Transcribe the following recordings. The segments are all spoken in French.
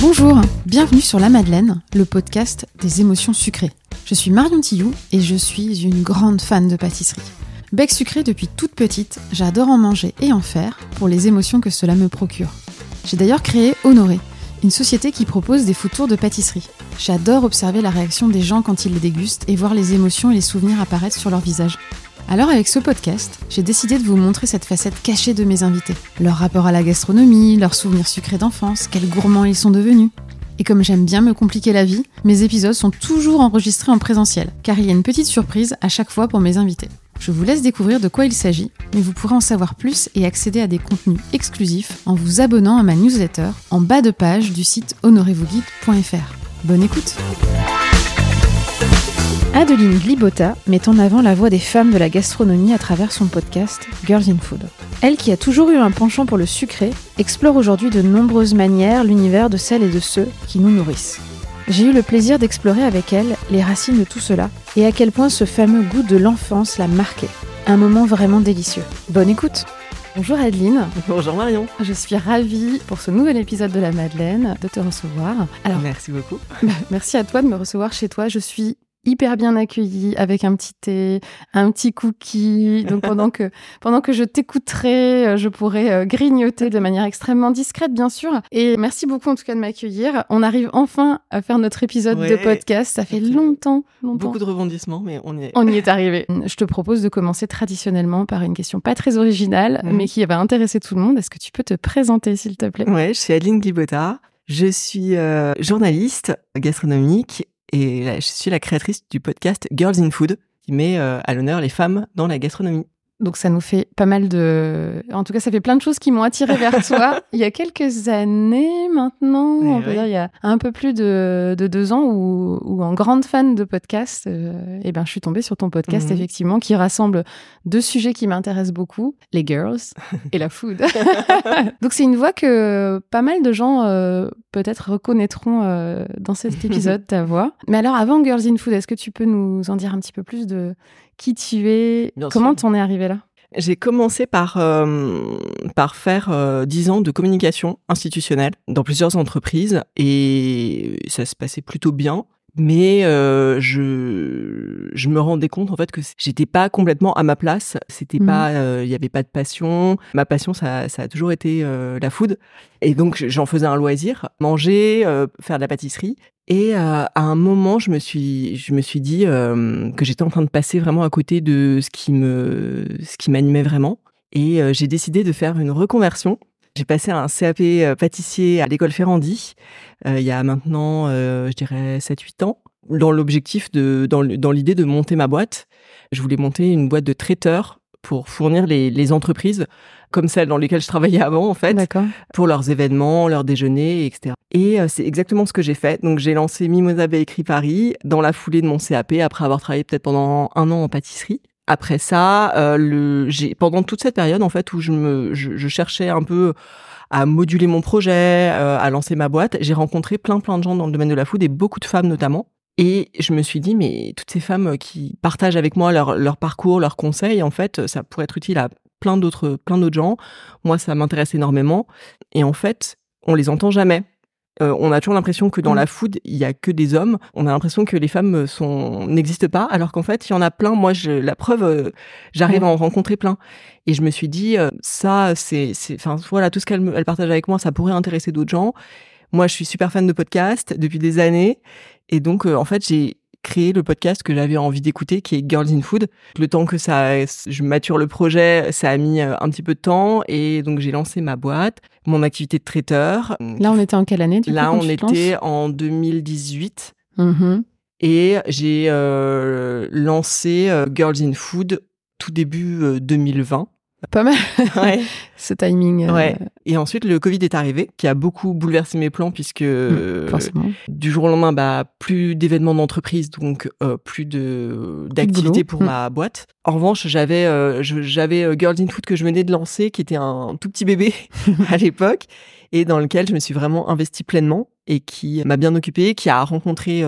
Bonjour, bienvenue sur La Madeleine, le podcast des émotions sucrées. Je suis Marion Tillou et je suis une grande fan de pâtisserie. Bec sucré depuis toute petite, j'adore en manger et en faire pour les émotions que cela me procure. J'ai d'ailleurs créé Honoré, une société qui propose des food tours de pâtisserie. J'adore observer la réaction des gens quand ils les dégustent et voir les émotions et les souvenirs apparaître sur leur visage. Alors avec ce podcast, j'ai décidé de vous montrer cette facette cachée de mes invités. Leur rapport à la gastronomie, leurs souvenirs sucrés d'enfance, quels gourmands ils sont devenus. Et comme j'aime bien me compliquer la vie, mes épisodes sont toujours enregistrés en présentiel, car il y a une petite surprise à chaque fois pour mes invités. Je vous laisse découvrir de quoi il s'agit, mais vous pourrez en savoir plus et accéder à des contenus exclusifs en vous abonnant à ma newsletter en bas de page du site honorezvousguides.fr. Bonne écoute Adeline Glibota met en avant la voix des femmes de la gastronomie à travers son podcast Girls in Food. Elle, qui a toujours eu un penchant pour le sucré, explore aujourd'hui de nombreuses manières l'univers de celles et de ceux qui nous nourrissent. J'ai eu le plaisir d'explorer avec elle les racines de tout cela et à quel point ce fameux goût de l'enfance l'a marqué. Un moment vraiment délicieux. Bonne écoute Bonjour Adeline. Bonjour Marion. Je suis ravie pour ce nouvel épisode de La Madeleine de te recevoir. Alors, merci beaucoup. merci à toi de me recevoir chez toi. Je suis hyper bien accueilli avec un petit thé, un petit cookie. Donc pendant que pendant que je t'écouterai, euh, je pourrai euh, grignoter de manière extrêmement discrète, bien sûr. Et merci beaucoup en tout cas de m'accueillir. On arrive enfin à faire notre épisode de podcast. Ça fait longtemps, longtemps. Beaucoup de rebondissements, mais on y est. On y est arrivé. Je te propose de commencer traditionnellement par une question pas très originale, mhm. mais qui va intéresser tout le monde. Est-ce que tu peux te présenter, s'il te plaît? Ouais, je suis Adeline Glibota. Je suis euh, journaliste gastronomique et je suis la créatrice du podcast Girls in Food qui met euh, à l'honneur les femmes dans la gastronomie. Donc ça nous fait pas mal de... En tout cas, ça fait plein de choses qui m'ont attiré vers toi. il y a quelques années maintenant, on peut dire il y a un peu plus de, de deux ans, où, où, en grande fan de podcast, euh, eh ben, je suis tombée sur ton podcast, mhm. effectivement, qui rassemble deux sujets qui m'intéressent beaucoup, les girls et la food. Donc c'est une voix que pas mal de gens euh, peut-être reconnaîtront euh, dans cet épisode, ta voix. Mais alors avant Girls in Food, est-ce que tu peux nous en dire un petit peu plus de qui tu es, comment t'en es arrivé là? J'ai commencé par, euh, par faire euh, dix ans de communication institutionnelle dans plusieurs entreprises et ça se passait plutôt bien. Mais euh, je, je me rendais compte en fait que j'étais pas complètement à ma place. C'était mmh. pas, il y avait pas de passion. Ma passion, ça, ça a toujours été la food. Et donc j'en faisais un loisir, manger, faire de la pâtisserie. Et euh, à un moment, je me suis, je me suis dit euh, que j'étais en train de passer vraiment à côté de ce qui me, ce qui m'animait vraiment. Et euh, j'ai décidé de faire une reconversion. J'ai passé un CAP pâtissier à l'école Ferrandi il y a maintenant, je dirais, 7-8 ans, dans l'objectif de, dans, dans l'idée de monter ma boîte. Je voulais monter une boîte de traiteurs pour fournir les, les entreprises comme celles dans lesquelles je travaillais avant, en fait, pour leurs événements, leurs déjeuners, etc. Et euh, c'est exactement ce que j'ai fait. Donc, j'ai lancé Mimosa Bakery Paris dans la foulée de mon CAP après avoir travaillé peut-être pendant un an en pâtisserie. Après ça, euh, le, pendant toute cette période, en fait, où je me, je, cherchais un peu à moduler mon projet, euh, à lancer ma boîte, j'ai rencontré plein plein de gens dans le domaine de la food et beaucoup de femmes notamment. Et je me suis dit, mais toutes ces femmes qui partagent avec moi leur, leur parcours, leurs conseils, en fait, ça pourrait être utile à plein d'autres, plein d'autres gens. Moi, ça m'intéresse énormément. Et en fait, on les entend jamais. Euh, on a toujours l'impression que dans mmh. la food, il y a que des hommes. On a l'impression que les femmes sont n'existent pas, alors qu'en fait, il y en a plein. Moi, je, la preuve, euh, j'arrive à en rencontrer plein. Et je me suis dit, euh, ça, c'est, enfin, voilà, tout ce qu'elle elle partage avec moi, ça pourrait intéresser d'autres gens. Moi, je suis super fan de podcast depuis des années, et donc, en fait, j'ai créé le podcast que j'avais envie d'écouter, qui est Girls in Food. Le temps que ça, je mature le projet, ça a mis euh, un petit peu de temps et donc j'ai lancé ma boîte, mon activité de traiteur. Là, on était en quelle année du Là, on était en 2018. Mm-hmm. Et j'ai euh, lancé euh, Girls in Food tout début 2020. Pas mal. ouais. Ce timing. Euh, ouais. Et ensuite, le Covid est arrivé, qui a beaucoup bouleversé mes plans, puisque mmh, du jour au lendemain, bah, plus d'événements d'entreprise, donc euh, plus de d'activités pour mmh. ma boîte. En revanche, j'avais euh, j'avais Girls in Food que je venais de lancer, qui était un tout petit bébé à l'époque, et dans lequel je me suis vraiment investie pleinement et qui m'a bien occupée, qui a rencontré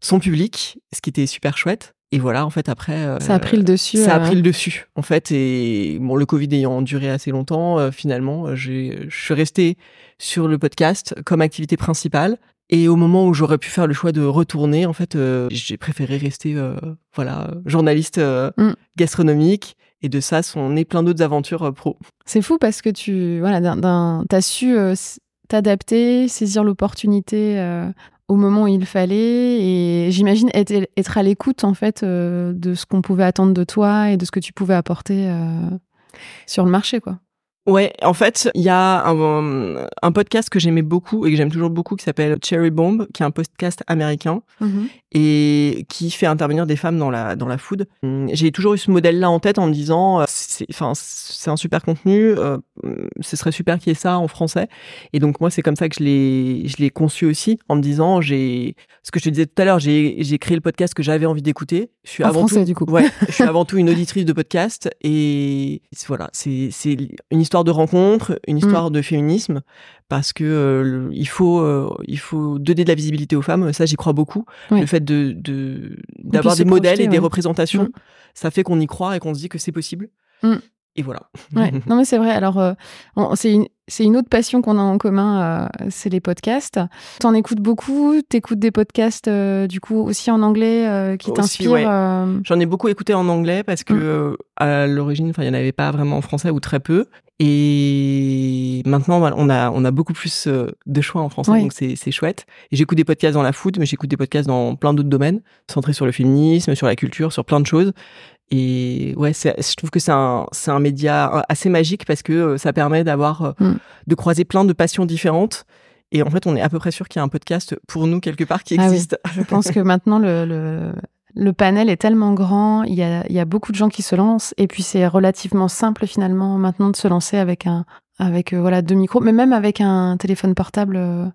son public, ce qui était super chouette. Et voilà, en fait, après. ça a pris le dessus. Ça a pris le dessus, en fait. Et bon, le Covid ayant duré assez longtemps, finalement, j'ai, je suis restée sur le podcast comme activité principale. Et au moment où j'aurais pu faire le choix de retourner, en fait, j'ai préféré rester, voilà, journaliste mm. gastronomique. Et de ça sont nées plein d'autres aventures pro. C'est fou parce que tu, voilà, t'as su t'adapter, saisir l'opportunité au moment où il fallait et j'imagine être, à l'écoute en fait euh, de ce qu'on pouvait attendre de toi et de ce que tu pouvais apporter euh, sur le marché quoi. Ouais, en fait, il y a un, un podcast que j'aimais beaucoup et que j'aime toujours beaucoup qui s'appelle Cherry Bomb, qui est un podcast américain mm-hmm. et qui fait intervenir des femmes dans la dans la food. J'ai toujours eu ce modèle-là en tête en me disant, euh, c'est enfin c'est un super contenu, euh, ce serait super qu'il y ait ça en français. Et donc moi, c'est comme ça que je l'ai je l'ai conçu aussi en me disant, j'ai ce que je te disais tout à l'heure, j'ai j'ai créé le podcast que j'avais envie d'écouter. Je suis en avant français tout, du coup. Ouais, je suis avant tout une auditrice de podcast et voilà, c'est c'est une histoire de rencontre, une histoire mm. de féminisme, parce que euh, il faut euh, il faut donner de la visibilité aux femmes. Ça, j'y crois beaucoup. Le fait de d'avoir des modèles et des représentations, mm. ça fait qu'on y croit et qu'on se dit que c'est possible. Mm. Et voilà. Ouais. Non mais c'est vrai. Alors euh, c'est une autre passion qu'on a en commun, euh, c'est les podcasts. T'en écoutes beaucoup, t'écoutes des podcasts euh, du coup aussi en anglais qui t'inspirent. J'en ai beaucoup écouté en anglais parce que mm. à l'origine, enfin, il y en avait pas vraiment en français ou très peu. Et maintenant, on a on a beaucoup plus de choix en français, donc c'est c'est chouette. Et j'écoute des podcasts dans la food, mais j'écoute des podcasts dans plein d'autres domaines, centrés sur le féminisme, sur la culture, sur plein de choses. Et ouais, je trouve que c'est un, c'est un média assez magique parce que euh, ça permet d'avoir, euh, mm. de croiser plein de passions différentes. Et en fait, on est à peu près sûr qu'il y a un podcast pour nous quelque part qui ah existe. Je pense que maintenant, le, le, le, panel est tellement grand, il y, a, il y a beaucoup de gens qui se lancent. Et puis, c'est relativement simple finalement maintenant de se lancer avec un, avec euh, voilà deux micros. Mais même avec un téléphone portable euh,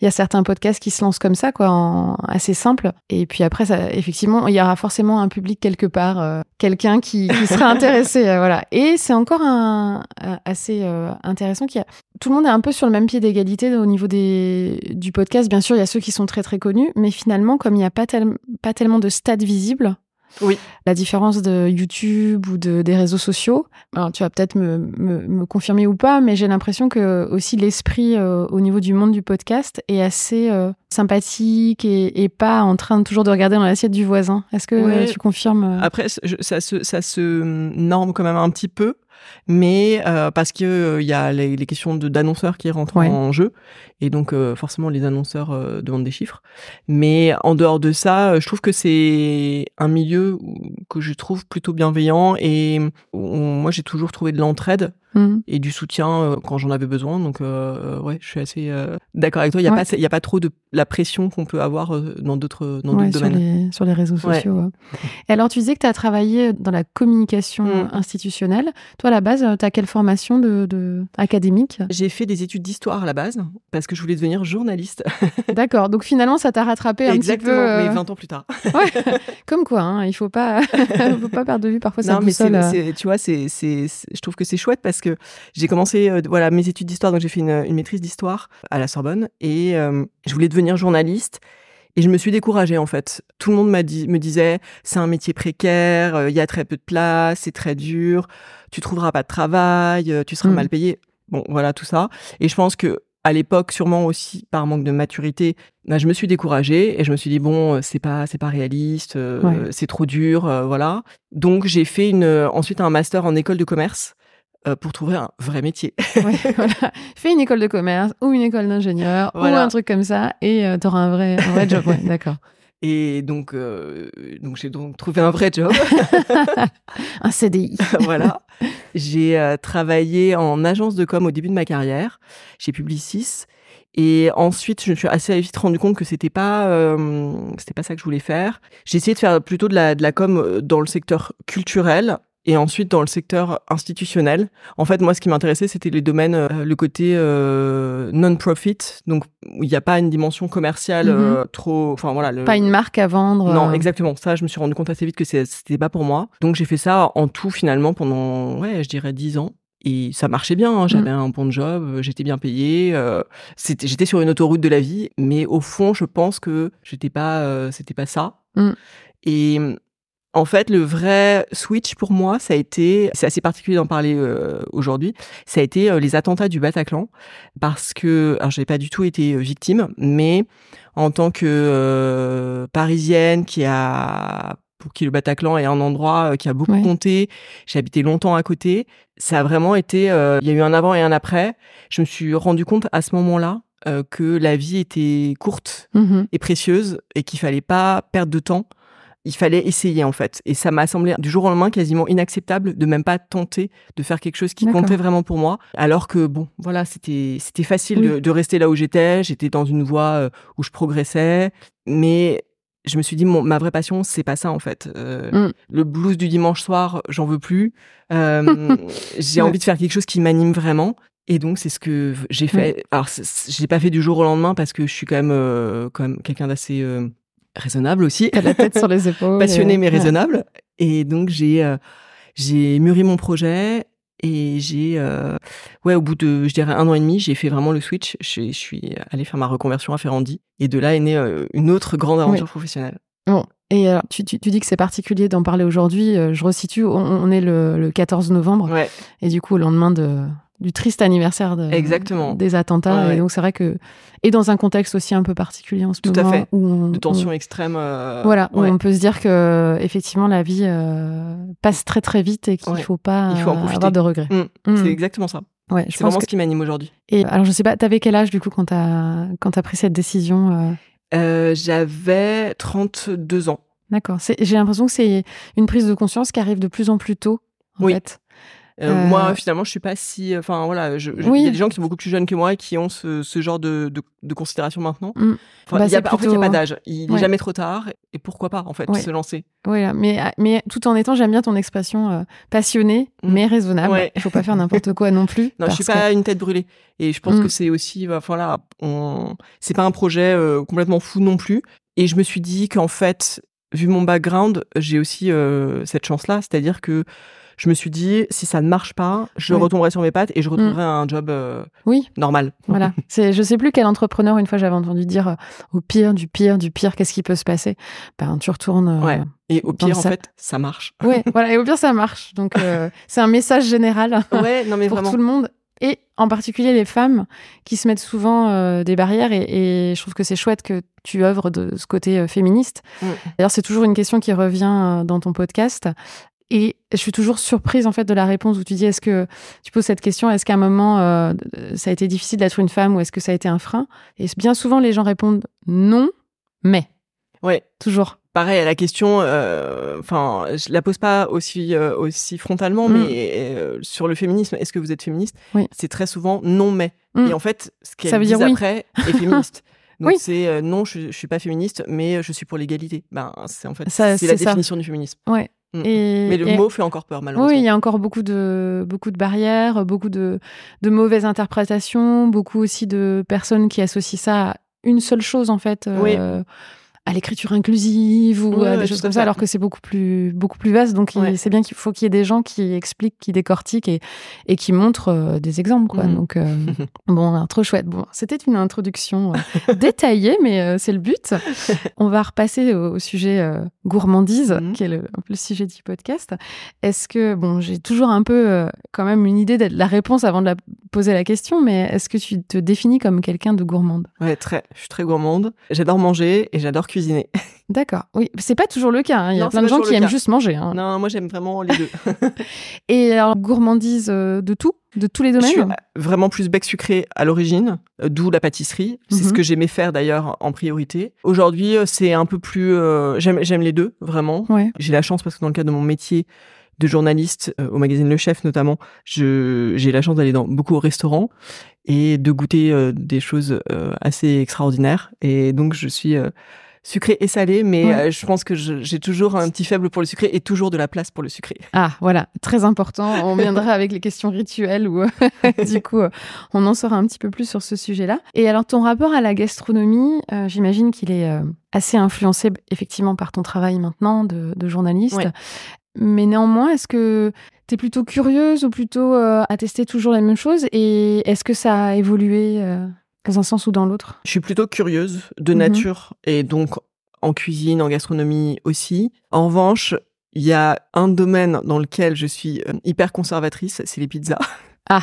il y a certains podcasts qui se lancent comme ça quoi en, assez simple. Et puis après ça effectivement il y aura forcément un public quelque part euh, quelqu'un qui, qui sera intéressé voilà. Et c'est encore un, assez intéressant qu'il y a tout le monde est un peu sur le même pied d'égalité au niveau des du podcast. Bien sûr il y a ceux qui sont très très connus mais finalement comme il n'y a pas, pas tellement de stades visibles oui. La différence de YouTube ou de, des réseaux sociaux, alors tu vas peut-être me, me, me, confirmer ou pas, mais j'ai l'impression que aussi l'esprit euh, au niveau du monde du podcast est assez euh, sympathique et, et, pas en train toujours de regarder dans l'assiette du voisin. Est-ce que tu confirmes euh? Après, ça se, ça se norme quand même un petit peu mais euh, parce que euh, il y a les, les questions d'annonceurs qui rentrent en jeu. Et donc euh, forcément les annonceurs demandent des chiffres. Mais en dehors de ça je trouve que c'est un milieu que je trouve plutôt bienveillant. Et moi j'ai toujours trouvé de l'entraide Mmh. et du soutien euh, quand j'en avais besoin. Donc, euh, ouais, je suis assez euh, d'accord avec toi. Il n'y a, pas, il y a pas trop de la pression qu'on peut avoir dans d'autres dans sur domaines. Les, sur les réseaux sociaux. Et alors, tu disais que tu as travaillé dans la communication mmh. institutionnelle. Toi, à la base, tu as quelle formation de, de... académique? J'ai fait des études d'histoire à la base parce que je voulais devenir journaliste. D'accord. Donc, finalement, ça t'a rattrapé un petit peu. mais 20 ans plus tard. ouais. Comme quoi, hein, il ne faut pas, faut pas perdre de vue parfois non, mais tu vois, c'est, je trouve que c'est chouette parce que j'ai commencé euh, voilà mes études d'histoire, donc j'ai fait une, maîtrise d'histoire à la Sorbonne et euh, je voulais devenir journaliste. Et je me suis découragée en fait. Tout le monde m'a dit, me disait, c'est un métier précaire, euh, il y a très peu de place, c'est très dur, tu trouveras pas de travail, tu seras mmh. mal payé. Bon, voilà tout ça. Et je pense que à l'époque, sûrement aussi par manque de maturité, bah, je me suis découragée et je me suis dit bon, c'est pas c'est pas réaliste, c'est trop dur, voilà. Donc j'ai fait une ensuite un master en école de commerce pour trouver un vrai métier. voilà. Fais une école de commerce ou une école d'ingénieur ou un truc comme ça et euh, tu auras un vrai, un vrai job. d'accord. Et donc, euh, donc j'ai donc trouvé un vrai job. un CDI. voilà. J'ai travaillé en agence de com au début de ma carrière chez Publicis. Et ensuite, je me suis assez vite rendu compte que c'était pas, c'était pas ça que je voulais faire. J'ai essayé de faire plutôt de la, de la com dans le secteur culturel et ensuite, dans le secteur institutionnel, en fait, moi, ce qui m'intéressait, c'était les domaines, euh, le côté euh, non-profit, donc il n'y a pas une dimension commerciale mhm. euh, trop, enfin voilà. Le... Pas une marque à vendre. Non, exactement. Ça, je me suis rendu compte assez vite que c'était pas pour moi. Donc j'ai fait ça en tout finalement pendant, ouais, je dirais dix ans. Et ça marchait bien, hein. j'avais mhm. un bon job, j'étais bien payé, euh, j'étais sur une autoroute de la vie, mais au fond, je pense que j'étais pas, c'était pas ça. Mhm. Et En fait, le vrai switch pour moi, ça a été, c'est assez particulier d'en parler euh, aujourd'hui, ça a été euh, les attentats du Bataclan, parce que, alors j'ai pas du tout été euh, victime, mais en tant que parisienne qui a pour qui le Bataclan est un endroit qui a beaucoup compté. J'ai habité longtemps à côté. Ça a vraiment été, il y a eu un avant et un après. Je me suis rendu compte à ce moment-là que la vie était courte mmh et précieuse et qu'il fallait pas perdre de temps il fallait essayer en fait. Et ça m'a semblé du jour au lendemain quasiment inacceptable de même pas tenter de faire quelque chose qui comptait vraiment pour moi. Alors que bon, voilà, c'était c'était facile de, rester là où j'étais. J'étais dans une voie euh, où je progressais, mais je me suis dit ma vraie passion c'est pas ça en fait. Euh, mm. Le blues du dimanche soir, j'en veux plus. Euh, j'ai envie de faire quelque chose qui m'anime vraiment. Et donc c'est ce que j'ai fait. Alors je l'ai pas fait du jour au lendemain parce que je suis quand même quand même quelqu'un d'assez raisonnable aussi. T'as la tête sur les épaules. Passionné mais raisonnable. Et donc j'ai euh, j'ai mûri mon projet et j'ai euh, ouais au bout de je dirais un an et demi j'ai fait vraiment le switch. Je, suis allée faire ma reconversion à Ferrandi et de là est née euh, une autre grande aventure professionnelle. Bon. Et tu, tu, tu, dis que c'est particulier d'en parler aujourd'hui. je resitue, on, est le, le, 14 novembre. Ouais. Et du coup, au lendemain de, du triste anniversaire de, Exactement. des attentats. Et donc, c'est vrai que. Et dans un contexte aussi un peu particulier en ce Tout moment. à fait. Où de tension extrême. Euh, voilà, où on peut se dire que, effectivement, la vie euh, passe très très vite et qu'il ne faut pas Il faut avoir de regrets. Mm. Mm. C'est exactement ça. Ouais, c'est vraiment ce qui m'anime aujourd'hui. Et alors, je sais pas, t'avais quel âge du coup quand t'as quand as pris cette décision euh? J'avais 32 ans. D'accord. J'ai l'impression que c'est une prise de conscience qui arrive de plus en plus tôt. En oui. Fait. Euh, moi, euh. finalement, je suis pas si. Enfin, voilà, il y a des gens qui sont beaucoup plus jeunes que moi et qui ont ce, ce genre de, de, de, considération maintenant. Mm. Enfin, bah, y a, En fait, il n'y a pas d'âge. Il n'est jamais trop tard. Et pourquoi pas, en fait, se lancer Oui, mais, mais tout en étant, j'aime bien ton expression euh, passionnée, mm. mais raisonnable. Il faut pas faire n'importe quoi non plus. Non, je suis pas une tête brûlée. Et je pense mm. que c'est aussi. Bah, voilà, on... c'est pas un projet complètement fou non plus. Et je me suis dit qu'en fait, vu mon background, j'ai aussi cette chance-là. C'est-à-dire que je me suis dit, si ça ne marche pas, je retomberai sur mes pattes et je retrouverai mm. un job euh, oui. normal. Voilà. C'est, je sais plus quel entrepreneur, une fois, j'avais entendu dire, euh, au pire, du pire, du pire, qu'est-ce qui peut se passer? Ben, tu retournes. Euh, ouais. Et au pire, en fait, ça marche. Ouais, voilà. Et au pire, ça marche. Donc, c'est un message général ouais, non, mais pour tout le monde. Et en particulier les femmes qui se mettent souvent des barrières et, je trouve que c'est chouette que tu œuvres de ce côté féministe. Mm. D'ailleurs, c'est toujours une question qui revient dans ton podcast. Et je suis toujours surprise en fait de la réponse où tu dis est-ce que tu poses cette question est-ce qu'à un moment euh, ça a été difficile d'être une femme ou est-ce que ça a été un frein? Et bien souvent les gens répondent non, mais. Ouais. Toujours. Pareil à la question. Euh, enfin, je la pose pas aussi euh, aussi frontalement, mm. mais sur le féminisme, est-ce que vous êtes féministe? Oui. C'est très souvent non, mais. Mm. Et en fait, ce qu'elle dit après est féministe. Donc c'est non, je, je suis pas féministe, mais je suis pour l'égalité. Ben c'est en fait c'est la définition du féminisme. Ouais. Mm. Mais le mot fait encore peur, malheureusement. Oui, il y a encore beaucoup de, beaucoup de barrières, beaucoup de, de mauvaises interprétations, beaucoup aussi de personnes qui associent ça à une seule chose, en fait. Oui. Euh, à l'écriture inclusive ou à des choses comme ça, alors que c'est beaucoup plus beaucoup plus vaste. Donc c'est bien qu'il faut qu'il y ait des gens qui expliquent, qui décortiquent et, et qui montrent euh, des exemples. Quoi. Mm. Donc euh, bon, trop chouette. Bon, c'était une introduction euh, détaillée, mais c'est le but. On va repasser au, sujet gourmandise, mm. qui est le, un peu le sujet du podcast. Est-ce que bon, j'ai toujours un peu quand même une idée de la réponse avant de la poser la question, mais est-ce que tu te définis comme quelqu'un de gourmande? Ouais, très. Je suis très gourmande. J'adore manger et j'adore cuisiner. D'accord. Oui, c'est pas toujours le cas. Hein. Il y a plein de gens qui aiment juste manger. Hein. Non, moi j'aime vraiment les deux. et alors, gourmandise euh, de tout? De tous les domaines Je suis vraiment plus bec sucré à l'origine, euh, d'où la pâtisserie. C'est ce mhm. que j'aimais faire d'ailleurs en priorité. Aujourd'hui, euh, c'est un peu plus. j'aime les deux, vraiment. J'ai la chance parce que dans le cadre de mon métier, de journaliste au magazine Le Chef notamment, j'ai la chance d'aller dans beaucoup de restaurants et de goûter des choses assez extraordinaires. Et donc je suis sucré et salé, mais euh, je pense que j'ai toujours un petit faible pour le sucré et toujours de la place pour le sucré. Ah, voilà, très important. On viendra avec les questions rituelles ou du coup, euh, on en saura un petit peu plus sur ce sujet-là. Et alors, ton rapport à la gastronomie, euh, j'imagine qu'il est assez influencé effectivement par ton travail maintenant de, journaliste. Mais néanmoins, est-ce que tu es plutôt curieuse ou plutôt à tester toujours la même chose? Et est-ce que ça a évolué dans un sens ou dans l'autre Je suis plutôt curieuse de mhm. nature et donc en cuisine, en gastronomie aussi. En revanche, il y a un domaine dans lequel je suis euh, hyper conservatrice, c'est les pizzas. Ah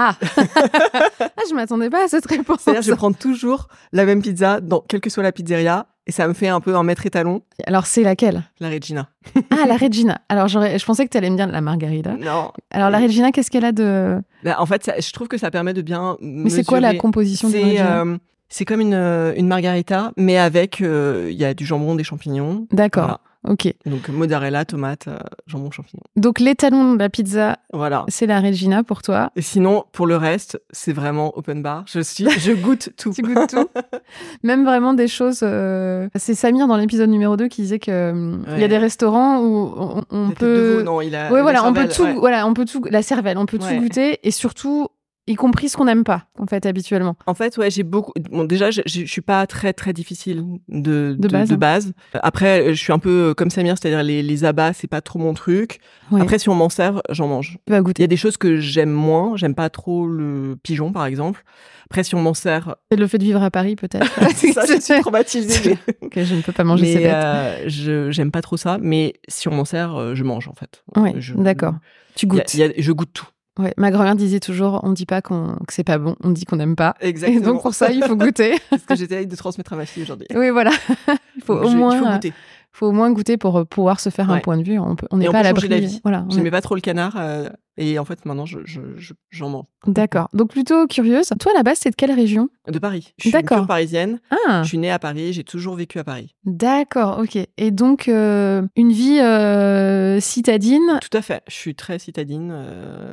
ah, ah je m'attendais pas à cette réponse. C'est-à-dire, je prends toujours la même pizza, dans quelle que soit la pizzeria, et ça me fait un peu un maître étalon. Alors, c'est laquelle? La Regina. ah, la Regina. Alors, je pensais que tu allais me dire la Margarita. Non. Alors, la Regina, qu'est-ce qu'elle a de. Bah, en fait, je trouve que ça permet de bien. Mais c'est quoi la composition de la Regina? euh, C'est comme une, une margarita, mais avec. Euh, il y a du jambon, des champignons. D'accord. Ok. Donc mozzarella, tomate, euh, jambon, champignon. Donc l'étalon de la pizza, voilà. c'est la Regina pour toi. Et sinon, pour le reste, c'est vraiment open bar. Je suis, je goûte tout. tu goûtes tout. Même vraiment des choses. Euh, c'est Samir dans l'épisode numéro 2 qui disait que euh, il y a des restaurants où on, peut. non, il a. Ouais, voilà, on peut tout. Voilà, on peut tout. La cervelle, on peut tout goûter et surtout y compris ce qu'on n'aime pas, en fait, habituellement. En fait, ouais, j'ai beaucoup. Bon, déjà, je, suis pas très très difficile de de, de, base. Après, je suis un peu comme Samir, c'est-à-dire les, les abats, c'est pas trop mon truc. Après, si on m'en sert, j'en mange. Il y a des choses que j'aime moins. J'aime pas trop le pigeon, par exemple. Après, si on m'en sert. C'est le fait de vivre à Paris, peut-être. ça, je suis traumatisée. que je ne peux pas manger mais, ces bêtes. Euh, je j'aime pas trop ça, mais si on m'en sert, euh, je mange en fait. Oui, d'accord. Tu goûtes. Y a, je goûte tout. Ouais, ma grand-mère disait toujours, on dit pas qu'on, que c'est pas bon, on dit qu'on n'aime pas. Exactement. Et donc pour ça, il faut goûter. c'est ce que j'étais de transmettre à ma fille aujourd'hui. Oui, voilà. il faut au moins. Il faut goûter faut au moins goûter pour euh, pouvoir se faire un point de vue. On n'est pas à l'abri. Voilà. J'aimais pas trop le canard. Euh, et en fait, maintenant, j'en je, je, mange. D'accord. Donc, plutôt curieuse. Toi, à la base, c'est de quelle région? De Paris. Je suis une parisienne. Ah. Je suis née à Paris. J'ai toujours vécu à Paris. D'accord, ok. Et donc, euh, une vie citadine? Tout à fait. Je suis très citadine.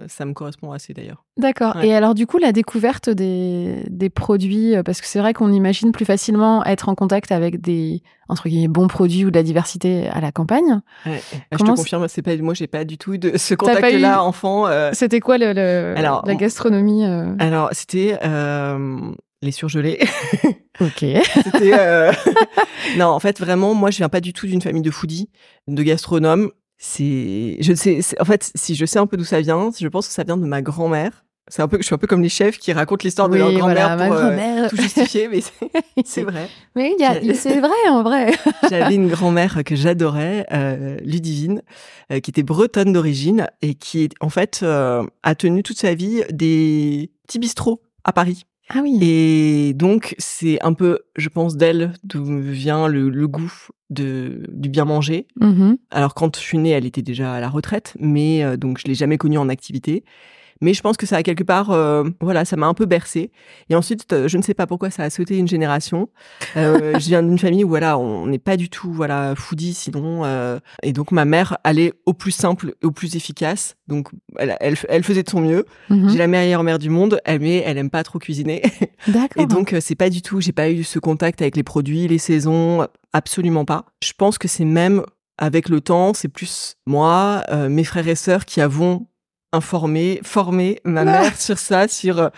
ça me correspond assez, d'ailleurs. D'accord. Et alors, du coup, la découverte des, des produits, parce que c'est vrai qu'on imagine plus facilement être en contact avec des, entre guillemets, bons produits ou de la diversité à la campagne. Ouais. Ah, je te confirme, c'est pas, moi, j'ai pas du tout de ce contact-là, enfant. Euh... C'était quoi le, la gastronomie euh... Alors, c'était euh, les surgelés. ok. Euh, non, en fait, vraiment, moi, je viens pas du tout d'une famille de foodies, de gastronomes. C'est, je sais, en fait, si je sais un peu d'où ça vient, je pense que ça vient de ma grand-mère c'est un peu, je suis un peu comme les chefs qui racontent l'histoire de leur grand-mère pour euh, tout justifier, mais c'est vrai. Mais c'est vrai en vrai. J'avais une grand-mère que j'adorais, euh, Ludivine, euh, qui était bretonne d'origine et qui, en fait, euh, a tenu toute sa vie des petits bistrots à Paris. Ah oui. Et donc, c'est un peu, je pense, d'elle d'où vient le, le, goût de, du bien manger. Mm-hmm. Alors, quand je suis née, elle était déjà à la retraite, mais euh, donc je l'ai jamais connue en activité. Mais je pense que ça a quelque part, euh, voilà, ça m'a un peu bercé. Et ensuite, euh, je ne sais pas pourquoi ça a sauté une génération. Euh, je viens d'une famille où voilà, on n'est pas du tout voilà foodie sinon. Euh, et donc ma mère allait au plus simple et au plus efficace. Donc elle, elle, elle faisait de son mieux. Mhm. J'ai la meilleure mère du monde, mais elle aime pas trop cuisiner. D'accord. Et donc c'est pas du tout, j'ai pas eu ce contact avec les produits, les saisons, absolument pas. Je pense que c'est même avec le temps, c'est plus moi, euh, mes frères et sœurs qui avons informer, former ma ah. mère sur ça, sur euh,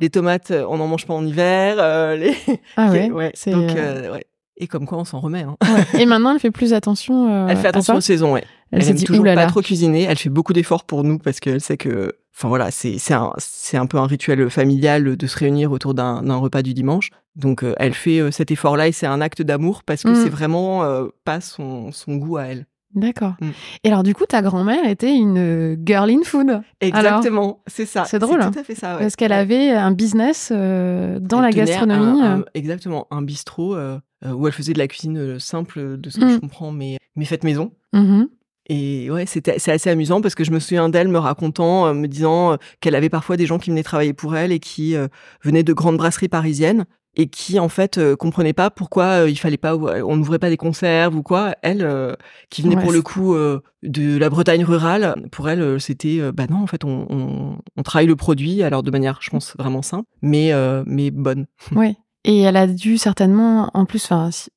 les tomates, euh, on n'en mange pas en hiver. Euh, les... Ah ouais, ouais donc, ouais. Et comme quoi, on s'en remet. Hein. Ouais. Et maintenant, elle fait plus attention. elle fait attention aux saisons, ouais. Elle, elle aime dit, toujours pas trop cuisiner. Elle fait beaucoup d'efforts pour nous parce qu'elle sait que, enfin voilà, c'est c'est un peu un rituel familial de se réunir autour d'un repas du dimanche. Donc elle fait cet effort-là et c'est un acte d'amour parce que mm. c'est vraiment pas son son goût à elle. D'accord. Mm. Et alors, du coup, ta grand-mère était une girl in food. Exactement, c'est ça. C'est drôle. C'est tout à fait ça. Ouais. Parce qu'elle avait un business euh, dans la gastronomie. Un, euh. exactement, un bistrot euh, où elle faisait de la cuisine simple, de ce que je mm. comprends, mais, mais faite maison. Mm-hmm. Et ouais, c'était c'est assez amusant parce que je me souviens d'elle me racontant, me disant qu'elle avait parfois des gens qui venaient travailler pour elle et qui venaient de grandes brasseries parisiennes et qui en fait euh, comprenait pas pourquoi euh, il fallait pas on n'ouvrait pas des conserves ou quoi. Elle euh, qui venait pour le coup euh, de la Bretagne rurale pour elle c'était bah non en fait on, on, on, travaille le produit alors de manière je pense vraiment simple mais mais bonne. Oui et elle a dû certainement en plus enfin si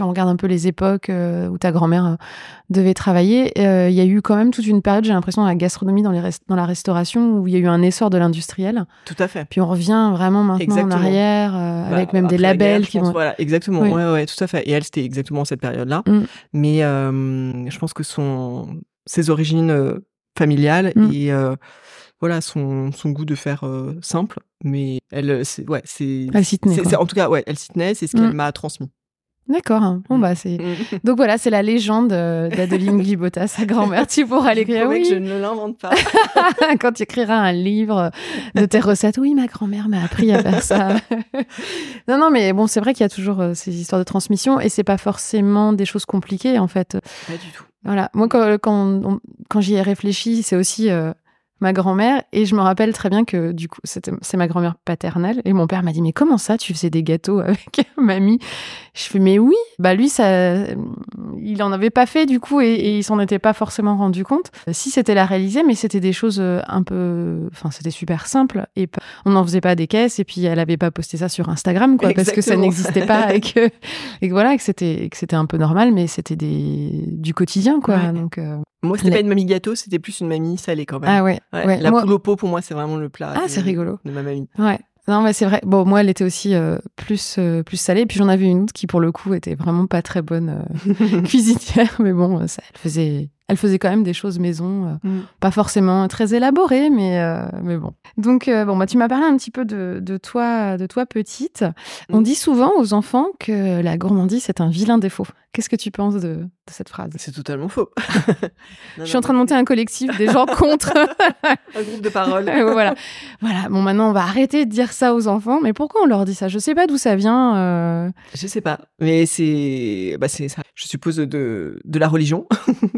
on regarde un peu les époques euh, où ta grand-mère euh, devait travailler, euh, il y a eu quand même toute une période, j'ai l'impression, dans la gastronomie, dans, les dans la restauration, où il y a eu un essor de l'industriel. Tout à fait. Puis on revient vraiment maintenant en arrière, bah, avec même des labels qui vont... Voilà, exactement. Oui. Ouais, ouais, tout à fait. Et elle, c'était exactement cette période-là. Mm. Mais je pense que son, ses origines familiales mm. et voilà son, son goût de faire simple, mais elle, c'est ouais, c'est. Elle s'y tenait. En tout cas, ouais, elle s'y tenait. C'est ce qu'elle mm. m'a transmis. D'accord. Bon bah c'est Mm. donc voilà c'est la légende euh, d'Adeline Glibota, sa grand-mère. Tu pourras l'écrire. Oui. que je ne l'invente pas. Quand tu écriras un livre de tes recettes, oui ma grand-mère m'a appris à faire ça. non non mais bon c'est vrai qu'il y a toujours euh, ces histoires de transmission et c'est pas forcément des choses compliquées en fait. pas du tout. Voilà. Moi, quand, quand, quand j'y ai réfléchi, c'est aussi euh, ma grand-mère. Et je me rappelle très bien que, du coup, c'était- c'est ma grand-mère paternelle. Et mon père m'a dit, mais comment ça, tu faisais des gâteaux avec mamie? Je fais, mais oui. Bah, lui, ça, il en avait pas fait, du coup, et, et il s'en était pas forcément rendu compte. Si c'était la réaliser, mais c'était des choses euh, un peu. Enfin, c'était super simple. Et on n'en faisait pas des caisses. Et puis, elle avait pas posté ça sur Instagram, quoi, parce que ça n'existait pas. Et que, et que voilà, que c'était que c'était un peu normal, mais c'était des du quotidien, quoi. Ouais. Donc, euh, Moi, c'était Les- pas une mamie gâteau, c'était plus une mamie salée quand même. ah ouais. Ouais, ouais. La Moi- poule au pot, pour moi, c'est vraiment le plat. Ah, c'est rigolo. De ma mamie. Ouais. Non, mais c'est vrai. Bon, moi, elle était aussi euh, plus euh, plus salée. Puis j'en avais une autre qui, pour le coup, était vraiment pas très bonne euh, cuisinière. Mais bon, euh, ça, elle faisait, elle faisait quand même des choses maison, euh, Mm. pas forcément très élaborées, mais euh, mais bon. Donc euh, bon, bah, tu m'as parlé un petit peu de, de toi, de toi petite. On Mm. dit souvent aux enfants que la gourmandise c'est un vilain défaut. Qu'est-ce que tu penses de cette phrase C'est totalement faux. Je suis en train de monter un collectif des gens contre. un groupe de parole. voilà. Voilà. Bon, maintenant, on va arrêter de dire ça aux enfants. Mais pourquoi on leur dit ça? Je sais pas d'où ça vient. euh. Je sais pas, mais c'est, bah c'est ça. Je suppose de de la religion,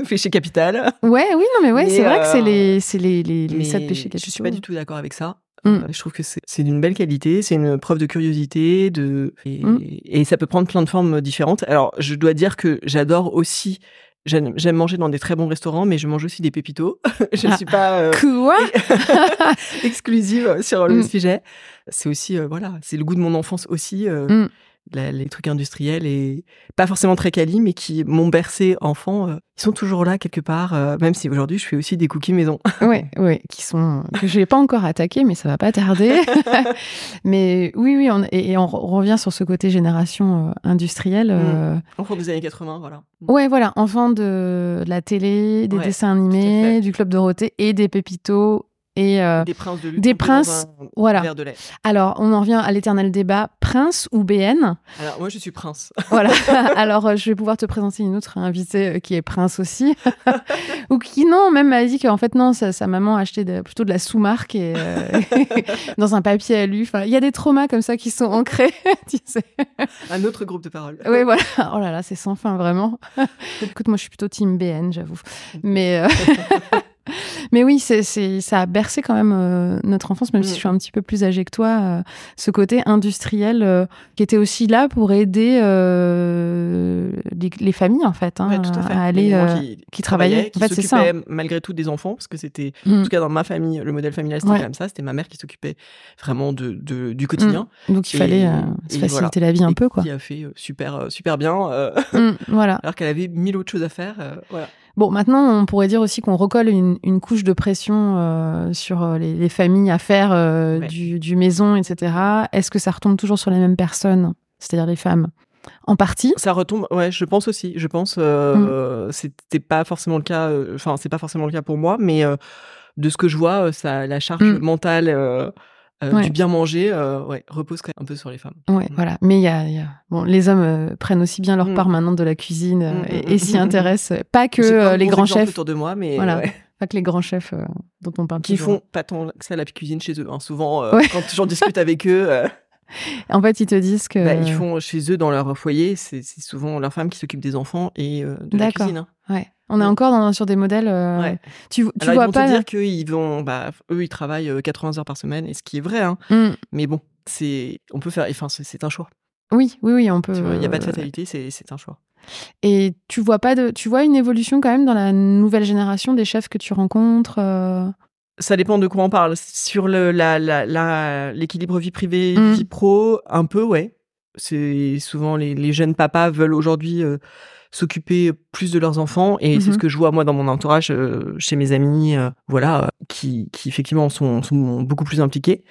péché capital. Ouais, oui, non, mais ouais, c'est vrai que c'est euh, les, c'est les, les, les Mais sept péchés capitaux. Je suis pas du tout d'accord avec ça. Mm. Euh, je trouve que c'est d'une belle qualité, c'est une preuve de curiosité, de et, Mm. et ça peut prendre plein de formes différentes. Alors, je dois dire que j'adore aussi. J'aime manger dans des très bons restaurants, mais je mange aussi des pépitos. je ne Ah. suis pas euh, Quoi? exclusive sur le Mm. sujet. C'est aussi, euh, voilà, c'est le goût de mon enfance aussi. euh. La- les trucs industriels et pas forcément très quali, mais qui m'ont bercé enfant. euh, ils sont toujours là quelque part, euh, même si aujourd'hui je fais aussi des cookies maison. Ouais, ouais, qui sont que je n'ai pas encore attaqué, mais ça va pas tarder. mais oui, oui, on, et, et on re- revient sur ce côté génération euh, industrielle. euh, Enfant des années 80, voilà. Ouais, voilà, enfant de, de la télé, des Ouais, dessins animés, du club Dorothée et des pépitos. Et euh, Des princes de lutte. des princes, un voilà. de lait. alors, on en revient à l'éternel débat prince ou BN. Alors moi je suis prince. Voilà. Alors, euh, je vais pouvoir te présenter une autre invitée euh, qui est prince aussi. Ou qui, non, même m'a dit qu'en fait, non, sa, sa maman a acheté de- plutôt de la sous-marque et, dans un papier alu. Enfin, il y a des traumas comme ça qui sont ancrés, tu sais. Un autre groupe de parole. Oui, voilà. Oh là là, c'est sans fin, vraiment. Écoute, moi, je suis plutôt team BN, j'avoue. Mais, mais oui, c'est, c'est, ça a bercé quand même euh, notre enfance, même si Mm. je suis un petit peu plus âgée que toi. euh, ce côté industriel euh, qui était aussi là pour aider les, les familles, en fait, hein, Ouais, tout à fait. à aller. Qui, qui travaillaient. qui En fait, c'est ça. s'occupaient malgré tout des enfants, parce que c'était, Mm. en tout cas dans ma famille, le modèle familial c'était Ouais. comme ça. C'était ma mère qui s'occupait vraiment de, de- du quotidien. Donc, il Et- fallait se faciliter voilà. la vie un Et peu, quoi. Qui a fait super, super bien, Mm, voilà. alors qu'elle avait mille autres choses à faire. voilà. Bon, maintenant, on pourrait dire aussi qu'on recolle une, une couche de pression euh, sur euh, les, les familles à faire euh, Ouais. du, du maison, etc. Est-ce que ça retombe toujours sur les mêmes personnes, c'est-à-dire les femmes? En partie. Ça retombe, ouais, je pense aussi. Je pense, euh, Mm. c'était pas forcément le cas. Enfin, c'est pas forcément le cas pour moi, mais de ce que je vois, ça, la charge Mm. mentale euh, Ouais. du bien manger, euh, ouais, repose quand même un peu sur les femmes. Ouais, Mm. voilà. Mais il y a, il y a- bon, les hommes euh, prennent aussi bien leur Mm. part maintenant de la cuisine Mm, et, et s'y intéressent. Pas que les grands chefs, autour de moi, mais Voilà. ouais, pas que les grands chefs dont on parle qui toujours. font pas tant que ça la cuisine chez eux. hein. Souvent, quand j'en discute avec eux, En fait, ils te disent que. bah, ils font chez eux dans leur foyer. C'est souvent leur femme qui s'occupe des enfants et de la cuisine. hein. Ouais. On est encore dans- sur des modèles. euh, Ouais. Tu, tu Alors, vois ils vont pas. te dire qu'ils vont, bah, eux, ils travaillent euh, 80 heures par semaine, et ce qui est vrai, hein. Mm. Mais bon, c'est, on peut faire, enfin, c'est- c'est un choix. Oui, oui, oui, on peut. Il n'y a pas de euh, fatalité, c'est c'est un choix. Et tu vois pas de, tu vois une évolution quand même dans la nouvelle génération des chefs que tu rencontres. euh, Ça dépend de quoi on parle. Sur le, la, la, la- l'équilibre vie privée, Mm. vie pro, un peu, ouais. C'est souvent les, les jeunes papas veulent aujourd'hui euh, s'occuper plus de leurs enfants et c'est Mhm. ce que je vois moi dans mon entourage, euh, chez mes amis, euh, voilà, euh, qui, qui effectivement sont, sont beaucoup plus impliqués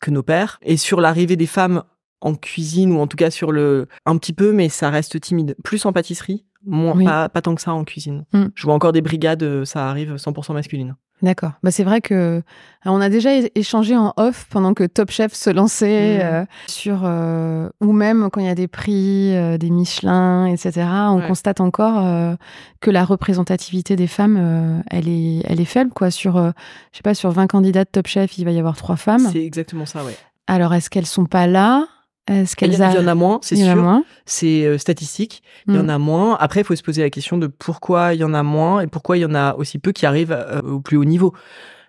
que nos pères. Et sur l'arrivée des femmes en cuisine ou en tout cas sur le un petit peu, mais ça reste timide. Plus en pâtisserie, moins Oui. pas, pas tant que ça en cuisine. Mm. Je vois encore des brigades, ça arrive 100% masculine. D'accord. Bah, c'est vrai que on a déjà échangé en off pendant que Top Chef se lançait Mmh. euh, sur euh, ou même quand il y a des prix, euh, des Michelin, etc. On Ouais. constate encore euh, que la représentativité des femmes, euh, elle est, elle est faible quoi. Sur, euh, je sais pas, sur 20 candidats de Top Chef, il va y avoir trois femmes. C'est exactement ça, ouais. Alors est-ce qu'elles sont pas là? Est-ce Il qu'elles y, il y en a moins, c'est Il a sûr. C'est euh, statistique. Il y en Mm. a moins. Après, il faut se poser la question de pourquoi il y en a moins et pourquoi il y en a aussi peu qui arrivent euh, au plus haut niveau.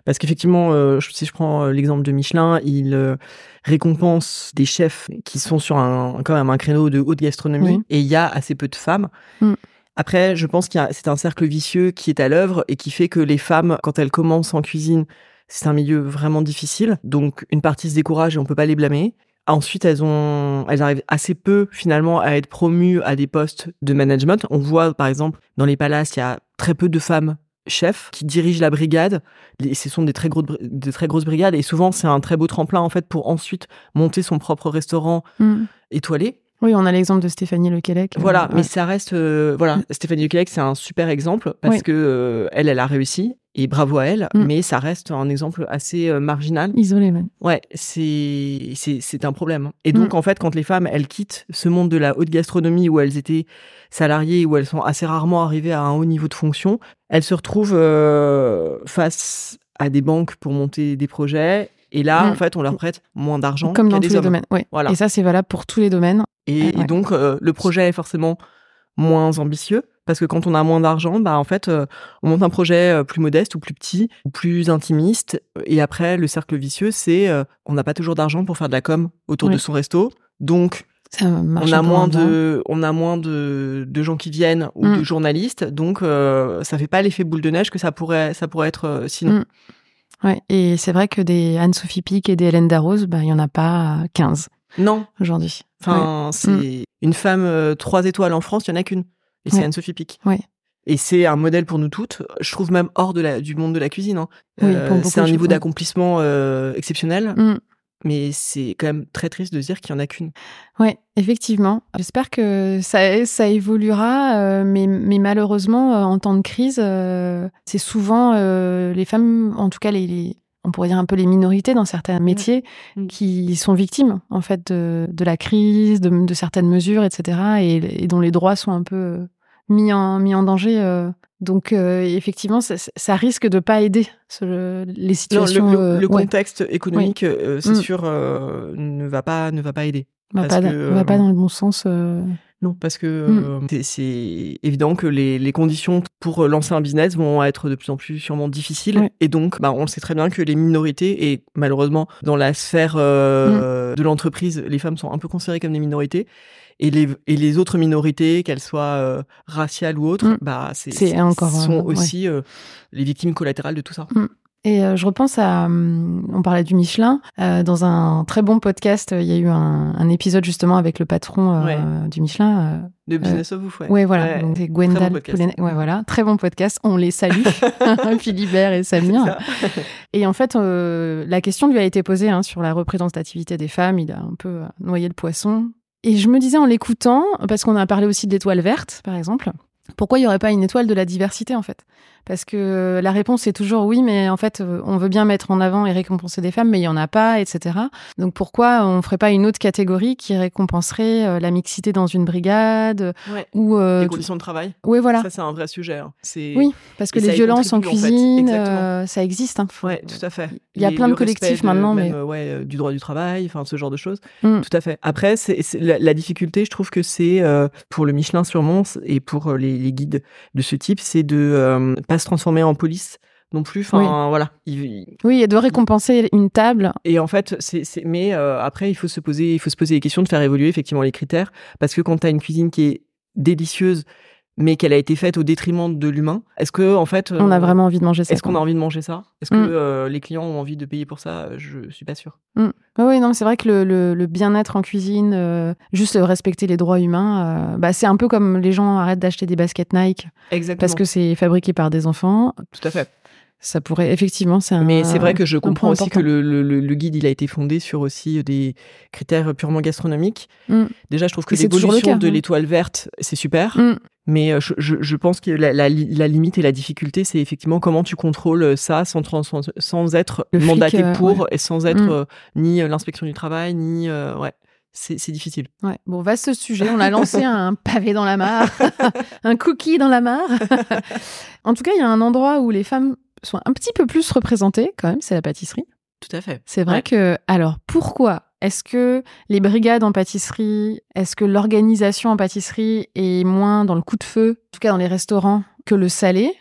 Parce qu'effectivement, euh, si je prends euh, l'exemple de Michelin, il récompense des chefs qui sont sur un quand même un créneau de haute gastronomie Oui. et il y a assez peu de femmes. Mm. Après, je pense qu'il y a c'est un cercle vicieux qui est à l'œuvre et qui fait que les femmes, quand elles commencent en cuisine, c'est un milieu vraiment difficile. Donc, une partie se décourage et on peut pas les blâmer. Ensuite, elles ont, elles arrivent assez peu finalement à être promues à des postes de management. On voit par exemple dans les palaces, il y a très peu de femmes chefs qui dirigent la brigade. Les- Ce sont des très grosses, très brigades et souvent c'est un très beau tremplin en fait pour ensuite monter son propre restaurant Mm. étoilé. Oui, on a l'exemple de Stéphanie Lequelec. euh, Voilà, ouais. mais ça reste, euh, voilà, Stéphanie Lequelec, c'est un super exemple parce Oui. que euh, elle, elle a réussi et bravo à elle, Mm. mais ça reste un exemple assez euh, marginal. isolée. ouais. Ouais, c'est c'est c'est un problème. Et donc Mm. en fait, quand les femmes elles quittent ce monde de la haute gastronomie où elles étaient salariées où elles sont assez rarement arrivées à un haut niveau de fonction, elles se retrouvent euh, face à des banques pour monter des projets. Et là, Mm. en fait, on leur prête moins d'argent Comme dans tous les hommes. domaines. Ouais. Voilà. Et ça, c'est valable pour tous les domaines. Et, Ouais. donc, euh, le projet est forcément moins ambitieux parce que quand on a moins d'argent, bah en fait, euh, on monte un projet euh, plus modeste ou plus petit ou plus intimiste. Et après, le cercle vicieux, c'est euh, on n'a pas toujours d'argent pour faire de la com autour Oui. de son resto, donc Ça on a moins de on a moins de, de gens qui viennent ou Mm. de journalistes, donc euh, ça fait pas l'effet boule de neige que ça pourrait ça pourrait être euh, sinon. Mm. Ouais. Et c'est vrai que des Anne-Sophie Pic et des Hélène Darroze, bah, il y en a pas 15 Non, aujourd'hui. Enfin, c'est une femme euh, trois étoiles en France, il y en a qu'une. Et c'est Ouais. Anne-Sophie Pic. Ouais. Et c'est un modèle pour nous toutes. Je trouve même hors de la, du monde de la cuisine. hein. Oui, Euh, c'est un niveau d'accomplissement euh, exceptionnel, Mm. mais c'est quand même très triste de se dire qu'il y en a qu'une. Ouais, effectivement. J'espère que ça, ça évoluera, euh, mais, mais malheureusement, en temps de crise, c'est souvent les femmes, en tout cas les, les- on pourrait dire un peu les minorités dans certains métiers, Mm. qui sont victimes en fait de, de la crise, de, de certaines mesures, etc., et, et dont les droits sont un peu euh, mis en, mis en danger. euh. Donc euh, effectivement, ça, ça risque de pas aider ce- les Non, situations. le, le- le ouais, contexte économique, euh, c'est Mm. sûr, ne va pas ne va pas aider. va pas, que, va pas dans le bon sens. Non, parce que Mm. euh, c'est- évident que les, les conditions pour lancer un business vont être de plus en plus sûrement difficiles. Ouais. Et donc, bah, on sait très bien que les minorités, et malheureusement, dans la sphère euh, Mm. de l'entreprise, les femmes sont un peu considérées comme des minorités. Et les, et les autres minorités, qu'elles soient euh, raciales ou autres, Mm. bah, c'est, sont ouais. aussi les victimes collatérales de tout ça. Et euh, je repense à, hum, on parlait du Michelin, euh, dans un très bon podcast, euh, il y a eu un, un épisode justement avec le patron euh, Ouais. du Michelin. De Business of Euh, ouais. ouais, voilà, Ouais. donc c'est Gwendal. Poulenec. Ouais, voilà, très bon podcast. On les salue, Philibert et Samir. Et en fait, la question lui a été posée hein, sur la représentativité des femmes. Il a un peu noyé le poisson. Et je me disais en l'écoutant, parce qu'on a parlé aussi de l'étoile verte, par exemple, pourquoi il n'y aurait pas une étoile de la diversité, en fait? Parce que la réponse est toujours oui, mais en fait, euh, on veut bien mettre en avant et récompenser des femmes, mais il n'y en a pas, etc. Donc pourquoi on ne ferait pas une autre catégorie qui récompenserait euh, la mixité dans une brigade Ouais. ou euh, Les conditions de travail. Oui, voilà. Ça, c'est un vrai sujet. hein. Oui, parce que et les violences en contribue, en fait. cuisine, euh, ça existe. Hein. Ouais, tout à fait. Il y a plein de collectifs de- maintenant, même, mais- euh, ouais, euh, du droit du travail, enfin ce genre de choses. Mm. Tout à fait. Après, c'est, la, la difficulté, je trouve que c'est euh, pour le Michelin sur Mons et pour euh, les, les guides de ce type, c'est de euh, pas se transformer en police non plus. Enfin, voilà. Il- il- Oui, et de récompenser une table. et en fait, c'est, c'est- mais euh, après, il faut se poser, il faut se poser les questions de faire évoluer effectivement les critères, parce que quand tu as une cuisine qui est délicieuse, mais qu'elle a été faite au détriment de l'humain, est-ce que en fait, On a euh, vraiment envie de manger ça. est-ce qu'on a envie de manger ça? Est-ce que Mm. euh, les clients ont envie de payer pour ça? Je suis pas sûre. Mm. Ouais, non, c'est vrai que le, le- le bien-être en cuisine, euh, juste respecter les droits humains, euh, bah, c'est un peu comme les gens arrêtent d'acheter des baskets Nike Exactement. parce que c'est fabriqué par des enfants. tout à fait. Ça pourrait effectivement. C'est un. Mais c'est vrai que je comprends aussi que important. le, le- le- le guide il a été fondé sur aussi des critères purement gastronomiques. Mm. Déjà, je trouve que l'évolution de l'étoile verte, c'est super. Mm. Mais euh, je, je- je pense que la, la la limite et la difficulté, c'est effectivement comment tu contrôles ça sans, sans, sans être Le flic, mandaté euh, pour et sans être Mm. euh, ni euh, l'inspection du travail, ni. euh, ouais, c'est c'est difficile. Ouais. Bon, vaste sujet. On a lancé un pavé dans la mare, un cookie dans la mare. en tout cas, il y a un endroit où les femmes sont un petit peu plus représentées, quand même, c'est la pâtisserie. Tout à fait. C'est vrai Ouais. que, alors, pourquoi Est-ce que les brigades en pâtisserie, est-ce que l'organisation en pâtisserie est moins dans le coup de feu, en tout cas dans les restaurants, que le salé?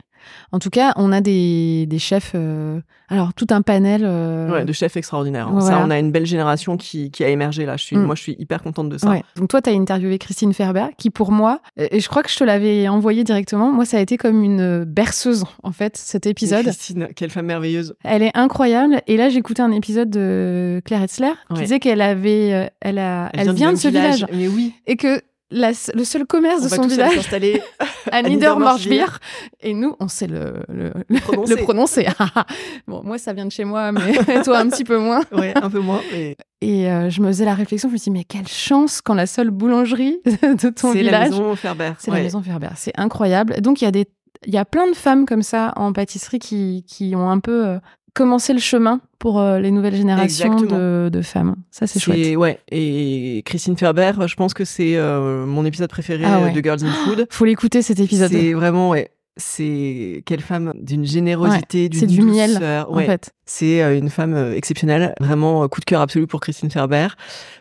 En tout cas, on a des, des chefs, euh, alors tout un panel. euh, Ouais, de chefs extraordinaires. hein. Voilà. Ça, on a une belle génération qui, qui a émergé là. Je suis, Mm. Moi, je suis hyper contente de ça. Ouais. Donc toi, tu as interviewé Christine Ferber, qui pour moi, euh, et je crois que je te l'avais envoyé directement, moi, ça a été comme une berceuse, en fait, cet épisode. Christine, quelle femme merveilleuse. Elle est incroyable. Et là, j'écoutais un épisode de Claire Hetzler qui Ouais. disait qu'elle avait, euh, elle a, elle, du vient de ce village. Mais oui. et que la- le seul commerce On de son village, s'installer. à Niedermorschwihr, et nous, on sait le, le, le- Prononcer. le prononcer. bon, moi, ça vient de chez moi, mais toi, un petit peu moins. Ouais, un peu moins. Mais Et euh, je me faisais la réflexion, je me suis dit, mais quelle chance quand la seule boulangerie de ton c'est la village, maison Ferber. c'est Ouais. la maison Ferber. C'est incroyable. Donc, il y a des, il y a plein de femmes comme ça en pâtisserie qui, qui ont un peu euh, commencé le chemin pour euh, les nouvelles générations de femmes. Ça, c'est chouette. Ouais, et Christine Ferber, je pense que c'est euh, mon épisode préféré Ah euh, ouais. de Girls in Food. Faut l'écouter cet épisode. C'est vraiment, ouais, c'est quelle femme d'une générosité, d'une miel, douceur. En fait. C'est euh, une femme euh, exceptionnelle, vraiment euh, coup de cœur absolu pour Christine Ferber,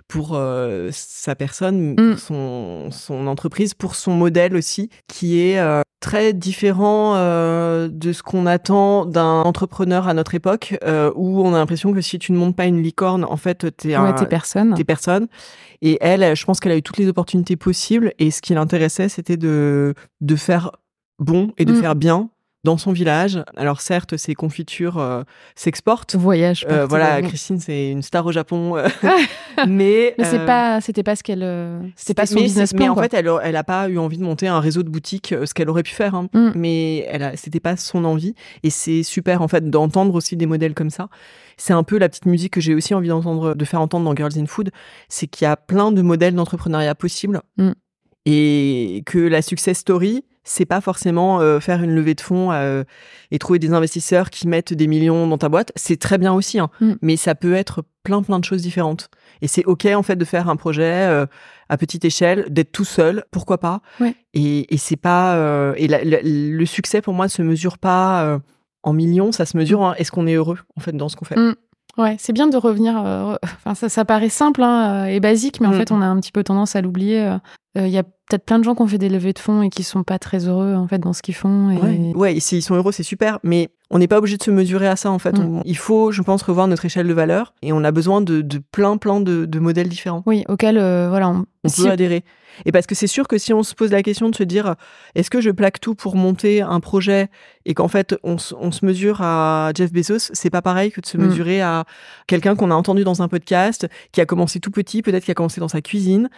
pour euh, sa personne, Mm. son, son entreprise, pour son modèle aussi, qui est euh, très différent euh, de ce qu'on attend d'un entrepreneur à notre époque, où on a l'impression que si tu ne montes pas une licorne, en fait, t'es un, Ouais, t'es personne. des personnes. Et elle, je pense qu'elle a eu toutes les opportunités possibles. Et ce qui l'intéressait, c'était de, de faire bon et de Mm. faire bien dans son village. Alors certes, ses confitures euh, s'exportent. Voyage. Euh, voilà. Christine, c'est une star au Japon. euh, mais Mais c'est euh, pas, c'était pas ce qu'elle, c'était pas son mais business plan. Mais en quoi. fait, elle, elle a pas eu envie de monter un réseau de boutiques, ce qu'elle aurait pu faire. hein. Mm. Mais elle c'était pas son envie. Et c'est super, en fait, d'entendre aussi des modèles comme ça. C'est un peu la petite musique que j'ai aussi envie d'entendre, de faire entendre dans Girls in Food. C'est qu'il y a plein de modèles d'entrepreneuriat possibles. Mm. Et que la success story, c'est pas forcément euh, faire une levée de fonds euh, et trouver des investisseurs qui mettent des millions dans ta boîte. C'est très bien aussi, hein. Mm. mais ça peut être plein plein de choses différentes. Et c'est ok en fait de faire un projet euh, à petite échelle, d'être tout seul, pourquoi pas. Ouais. Et, et c'est pas euh, et la- la- le succès pour moi ne se mesure pas euh, en millions, ça se mesure. en est-ce qu'on est heureux en fait dans ce qu'on fait. Mm. Ouais, c'est bien de revenir. euh, Enfin, ça, ça paraît simple hein, euh, et basique, mais en Mm. fait, on a un petit peu tendance à l'oublier. euh. Euh, Il y a peut-être plein de gens qui ont fait des levées de fonds et qui sont pas très heureux en fait dans ce qu'ils font. Et... Ouais, ouais et s'ils sont heureux, c'est super, mais on n'est pas obligé de se mesurer à ça en fait. Mm. On- il faut, je pense, revoir notre échelle de valeur et on a besoin de, de plein, plein de, de modèles différents. Oui, auquel euh, voilà. On, On si- peut adhérer. Et parce que c'est sûr que si on se pose la question de se dire est-ce que je plaque tout pour monter un projet et qu'en fait on, se- on se mesure à Jeff Bezos, c'est pas pareil que de se Mm. mesurer à quelqu'un qu'on a entendu dans un podcast, qui a commencé tout petit, peut-être qui a commencé dans sa cuisine.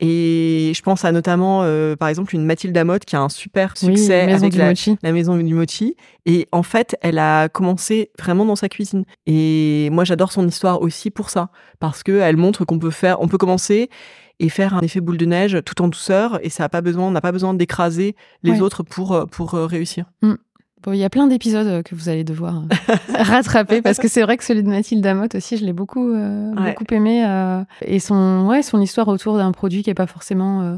Et je pense à notamment, euh, par exemple, une Mathilde Amotte qui a un super succès avec la maison du mochi. Et en fait, elle a commencé vraiment dans sa cuisine. Et moi, j'adore son histoire aussi pour ça, parce que elle montre qu'on peut faire, on peut commencer et faire un effet boule de neige tout en douceur. Et ça a pas besoin, on n'a pas besoin d'écraser les Ouais. autres pour euh, pour euh, réussir. Bon, il y a plein d'épisodes euh, que vous allez devoir rattraper parce que c'est vrai que celui de Mathilde Amotte aussi, je l'ai beaucoup, euh, Ouais. beaucoup aimé. euh, et son, ouais, son histoire autour d'un produit qui est pas forcément euh,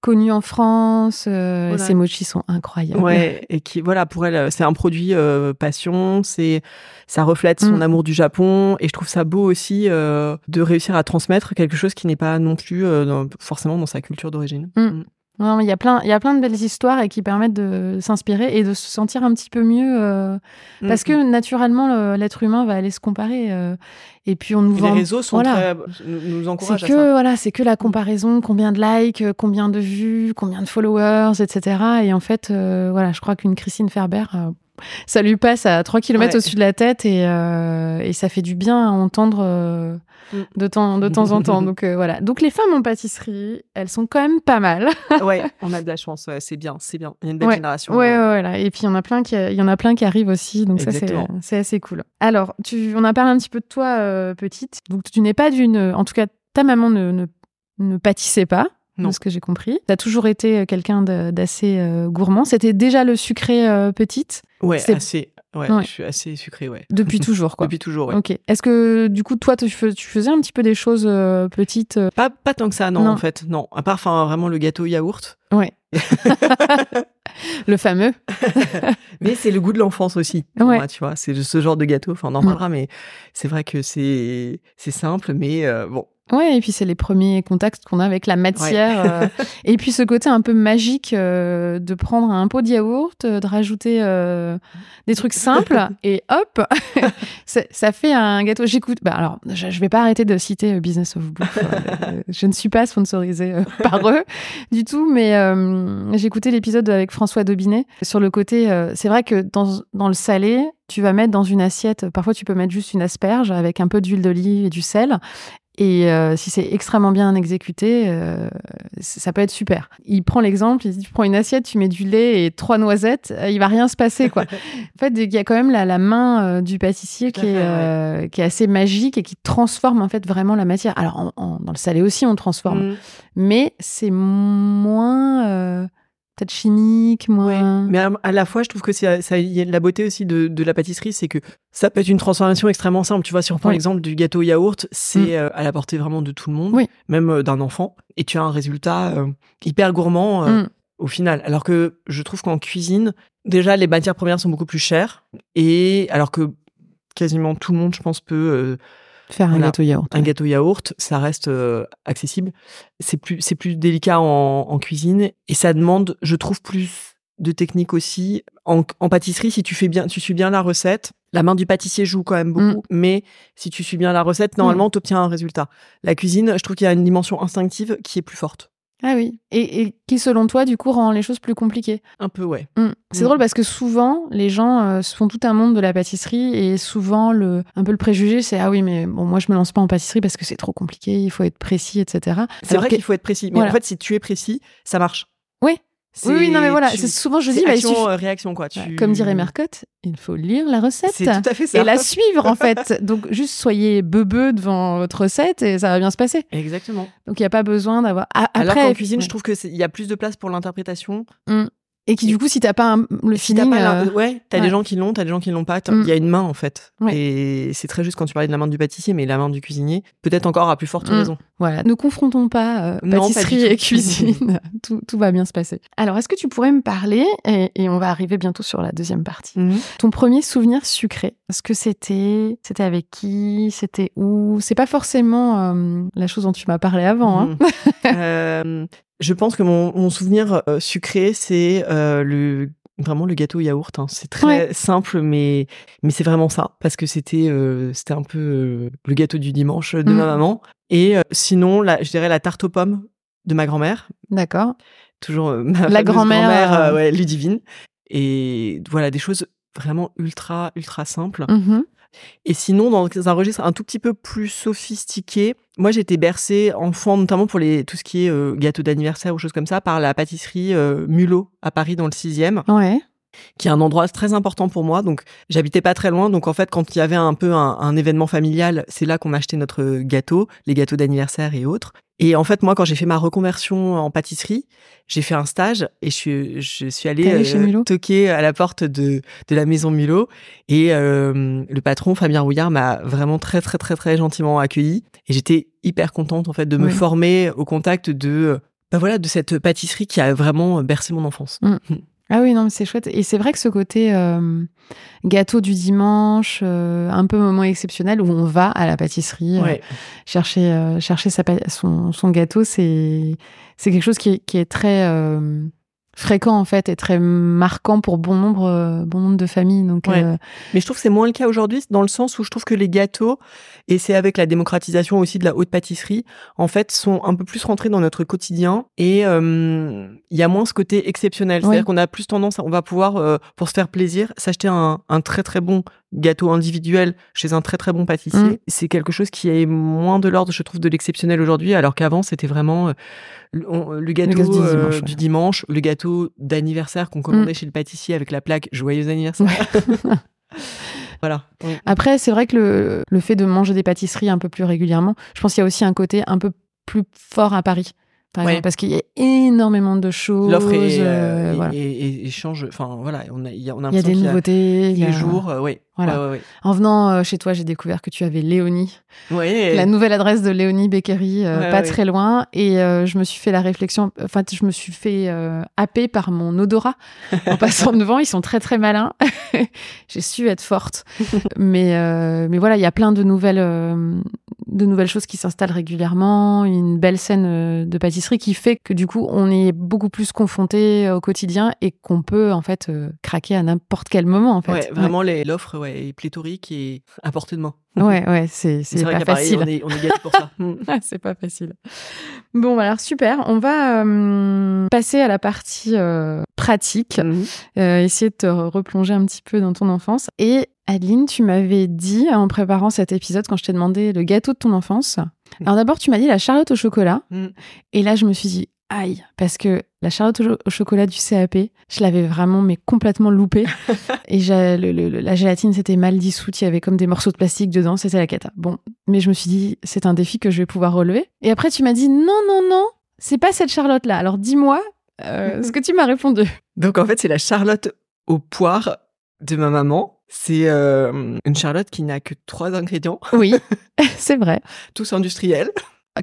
connu en France. euh, Voilà. Ses mochis sont incroyables. Ouais, et qui voilà pour elle, euh, c'est un produit euh, passion, c'est ça reflète son Mm. amour du Japon et je trouve ça beau aussi euh, de réussir à transmettre quelque chose qui n'est pas non plus dans- forcément dans sa culture d'origine. Mm. Non, mais il y a plein, il y a plein de belles histoires et qui permettent de s'inspirer et de se sentir un petit peu mieux euh, parce Mm. que naturellement le- l'être humain va aller se comparer euh, et puis on nous Et vend. les réseaux sont voilà. très, nous, nous C'est encouragent à que ça. voilà, c'est que la comparaison, combien de likes, combien de vues, combien de followers, etc. Et en fait, euh, voilà, je crois qu'une Christine Ferber, euh, ça lui passe à 3 km Ouais. au-dessus de la tête et, euh, et ça fait du bien à entendre euh, Mm. de, temps, de temps en temps. Donc euh, voilà. Donc les femmes en pâtisserie, elles sont quand même pas mal. ouais, on a de la chance, ouais, c'est bien, c'est bien. Il y a une belle Ouais. génération. Ouais, voilà. Et puis il y en a plein qui, il y en a plein qui arrivent aussi. Donc ça, c'est, assez cool. Alors, tu, on a parlé un petit peu de toi petite. Donc tu n'es pas d'une, en tout cas, ta maman ne, ne, ne pâtissait pas. Non. De ce que j'ai compris. Tu as toujours été euh, quelqu'un d'assez euh, gourmand. C'était déjà le sucré euh, petite Ouais, assez. Ouais, Ouais. je suis assez sucré, ouais. depuis toujours, quoi. Depuis toujours, ouais. Ok. Est-ce que du coup, toi, tu, fais- tu faisais un petit peu des choses euh, petites Pas, pas tant que ça, non, Non. en fait, non. À part, enfin, vraiment le gâteau yaourt. Ouais. le fameux. Mais c'est le goût de l'enfance aussi. Ouais. moi, tu vois, c'est ce genre de gâteau. Enfin, on en Mm. parlera, mais c'est vrai que c'est c'est simple, mais euh, bon. Ouais, et puis c'est les premiers contacts qu'on a avec la matière. euh, et puis ce côté un peu magique euh, de prendre un pot de yaourt, euh, de rajouter euh, des trucs simples, et hop, ça, ça fait un gâteau. J'écoute. Bah alors, je, je vais pas arrêter de citer Business of Bouffe. je ne suis pas sponsorisée par eux du tout, mais j'ai écouté l'épisode avec François Dobinet sur le côté. c'est vrai que dans, dans le salé, tu vas mettre dans une assiette. Parfois, tu peux mettre juste une asperge avec un peu d'huile d'olive et du sel. Et euh, si c'est extrêmement bien exécuté, euh, ça peut être super. Il prend l'exemple, il dit tu prends une assiette, tu mets du lait et trois noisettes, euh, il va rien se passer quoi. en fait, il y a quand même la, la main euh, du pâtissier qui est, ouais. euh, qui est assez magique et qui transforme en fait vraiment la matière. Alors en- en- dans le salé aussi, on transforme, Mm. mais c'est moins euh, peut-être chimique, moins. Mais à, à la fois, je trouve que c'est ça y a la beauté aussi de, de la pâtisserie, c'est que ça peut être une transformation extrêmement simple. Tu vois, si on prend Oui. l'exemple du gâteau yaourt, c'est Mm. euh, à la portée vraiment de tout le monde, Oui. même euh, d'un enfant, et tu as un résultat euh, hyper gourmand Mm. au final. Alors que je trouve qu'en cuisine, déjà les matières premières sont beaucoup plus chères, et alors que quasiment tout le monde, je pense, peut Faire un Voilà. gâteau yaourt. un gâteau yaourt, ça reste euh, accessible. C'est plus, c'est plus délicat en, en cuisine et ça demande, je trouve, plus de technique aussi. En, en pâtisserie, si tu fais bien, tu suis bien la recette, la main du pâtissier joue quand même beaucoup, mais si tu suis bien la recette, normalement, tu obtiens un résultat. La cuisine, je trouve qu'il y a une dimension instinctive qui est plus forte. Ah oui. Et, et qui, selon toi, du coup, rend les choses plus compliquées? Un peu, ouais. Mm. C'est Mm. drôle parce que souvent, les gens euh, se font tout un monde de la pâtisserie et souvent, le, un peu le préjugé, c'est ah oui, mais bon, moi, je me lance pas en pâtisserie parce que c'est trop compliqué, il faut être précis, etc. C'est vrai qu'il faut être précis, mais Voilà. en fait, si tu es précis, ça marche. Oui. Oui, oui, non, mais voilà, tu- c'est souvent, je dis, bah, action, suffit- euh, réaction, quoi. Tu... Comme dirait Mercotte, il faut lire la recette. C'est tout à fait ça. Et la suivre, en fait. Donc, juste soyez beubeux devant votre recette et ça va bien se passer. Exactement. Donc, il n'y a pas besoin d'avoir. Ah, Alors après, qu'en cuisine, je trouve que c'est- il y a plus de place pour l'interprétation. Et qui, du coup, si t'as pas un- le Si t'as feeling. euh, ouais, t'as ouais. des gens qui l'ont, t'as des gens qui l'ont pas. t'as- Mm. Il y a une main en fait. Ouais. Et c'est très juste quand tu parlais de la main du pâtissier, mais la main du cuisinier, peut-être encore à plus forte Mm. raison. Voilà, ne confrontons pas euh, Non, pâtisserie et cuisine. tout, tout va bien se passer. Alors, est-ce que tu pourrais me parler, et, et on va arriver bientôt sur la deuxième partie, ton premier souvenir sucré? Est-ce que c'était C'était avec qui? C'était où? C'est pas forcément euh, la chose dont tu m'as parlé avant. Hein. Je pense que mon, mon souvenir euh, sucré, c'est euh, le vraiment le gâteau yaourt. hein. C'est très Ouais. simple, mais mais c'est vraiment ça parce que c'était euh, c'était un peu le gâteau du dimanche de ma maman. Et sinon, la, je dirais la tarte aux pommes de ma grand-mère. D'accord. toujours ma La grand-mère, euh, ouais, Ludivine. Et voilà, des choses vraiment ultra, ultra simples. Mhm. Et sinon, dans un registre un tout petit peu plus sophistiqué, moi j'étais bercée enfant, notamment pour les, tout ce qui est euh, gâteau d'anniversaire ou choses comme ça, par la pâtisserie euh, Mulot à Paris dans le 6e, Ouais. Qui est un endroit très important pour moi. Donc j'habitais pas très loin. Donc en fait, quand il y avait un peu un, un événement familial, c'est là qu'on achetait notre gâteau, les gâteaux d'anniversaire et autres. Et en fait, moi, quand j'ai fait ma reconversion en pâtisserie, j'ai fait un stage et je suis, je suis allée Mulot toquer à la porte de, de la maison Mulot. Et euh, le patron, Fabien Rouillard, m'a vraiment très, très, très, très gentiment accueilli. Et j'étais hyper contente, en fait, de me Oui. former au contact de, bah voilà, de cette pâtisserie qui a vraiment bercé mon enfance. Ah oui, non, mais c'est chouette. Et c'est vrai que ce côté euh, gâteau du dimanche, euh, un peu moment exceptionnel où on va à la pâtisserie euh, Ouais. chercher, euh, chercher sa, son, son gâteau, c'est c'est quelque chose qui est, qui est très euh, fréquent en fait et très marquant pour bon nombre, euh, bon nombre de familles. Donc, Ouais. euh, Mais je trouve que c'est moins le cas aujourd'hui, dans le sens où je trouve que les gâteaux, et c'est avec la démocratisation aussi de la haute pâtisserie, en fait, sont un peu plus rentrés dans notre quotidien et euh, il y a moins ce côté exceptionnel. Oui. C'est-à-dire qu'on a plus tendance, à- on va pouvoir, euh, pour se faire plaisir, s'acheter un, un très très bon gâteau individuel chez un très très bon pâtissier. Mm. C'est quelque chose qui est moins de l'ordre, je trouve, de l'exceptionnel aujourd'hui, alors qu'avant, c'était vraiment euh, le, on- le gâteau gâteau du euh, dimanche, ouais. Mm. du dimanche, le gâteau d'anniversaire qu'on commandait chez le pâtissier avec la plaque Joyeux anniversaire. voilà. Après, c'est vrai que le, le fait de manger des pâtisseries un peu plus régulièrement, je pense qu'il y a aussi un côté un peu plus fort à Paris. Par Ouais. exemple, parce qu'il y a énormément de choses. L'offre est, euh, euh, voilà. et, et- et change. Enfin voilà, on a, il y a, on a Il y a l'impression des nouveautés. il y a- les jours. euh, ouais. Voilà. Ouais, ouais, ouais. En venant euh, chez toi, j'ai découvert que tu avais Léonie, la nouvelle adresse de Léonie Bakery, euh, Ouais, pas très loin. Et euh, je me suis fait la réflexion, enfin, je me suis fait euh, happer par mon odorat en passant devant. Ils sont très, très malins. j'ai su être forte. mais, euh, mais voilà, il y a plein de nouvelles, euh, de nouvelles choses qui s'installent régulièrement. Une belle scène euh, de pâtisserie qui fait que du coup, on est beaucoup plus confronté au quotidien et qu'on peut en fait euh, craquer à n'importe quel moment. En fait. Ouais, vraiment l'offre ouais, est pléthorique et à de main. Ouais, ouais, c'est pas facile. on est, on est pour ça. C'est pas facile. Bon, bah alors super. On va euh, passer à la partie euh, pratique, Mhm. euh, essayer de te replonger un petit peu dans ton enfance. Et Adeline, tu m'avais dit en préparant cet épisode, quand je t'ai demandé le gâteau de ton enfance. Alors d'abord, tu m'as dit la charlotte au chocolat. Mm. Et là, je me suis dit, aïe, parce que la charlotte au, cho- au chocolat du CAP, je l'avais vraiment, mais complètement loupée. et j'ai- le- le- la gélatine, c'était mal dissoute, il y avait comme des morceaux de plastique dedans, c'était la cata. Bon, mais je me suis dit, c'est un défi que je vais pouvoir relever. Et après, tu m'as dit, non, non, non, c'est pas cette charlotte-là. Alors dis-moi euh, ce que tu m'as répondu. Donc en fait, c'est la Charlotte aux poires de ma maman. C'est euh, une Charlotte qui n'a que trois ingrédients, Oui, c'est vrai. tous industriels.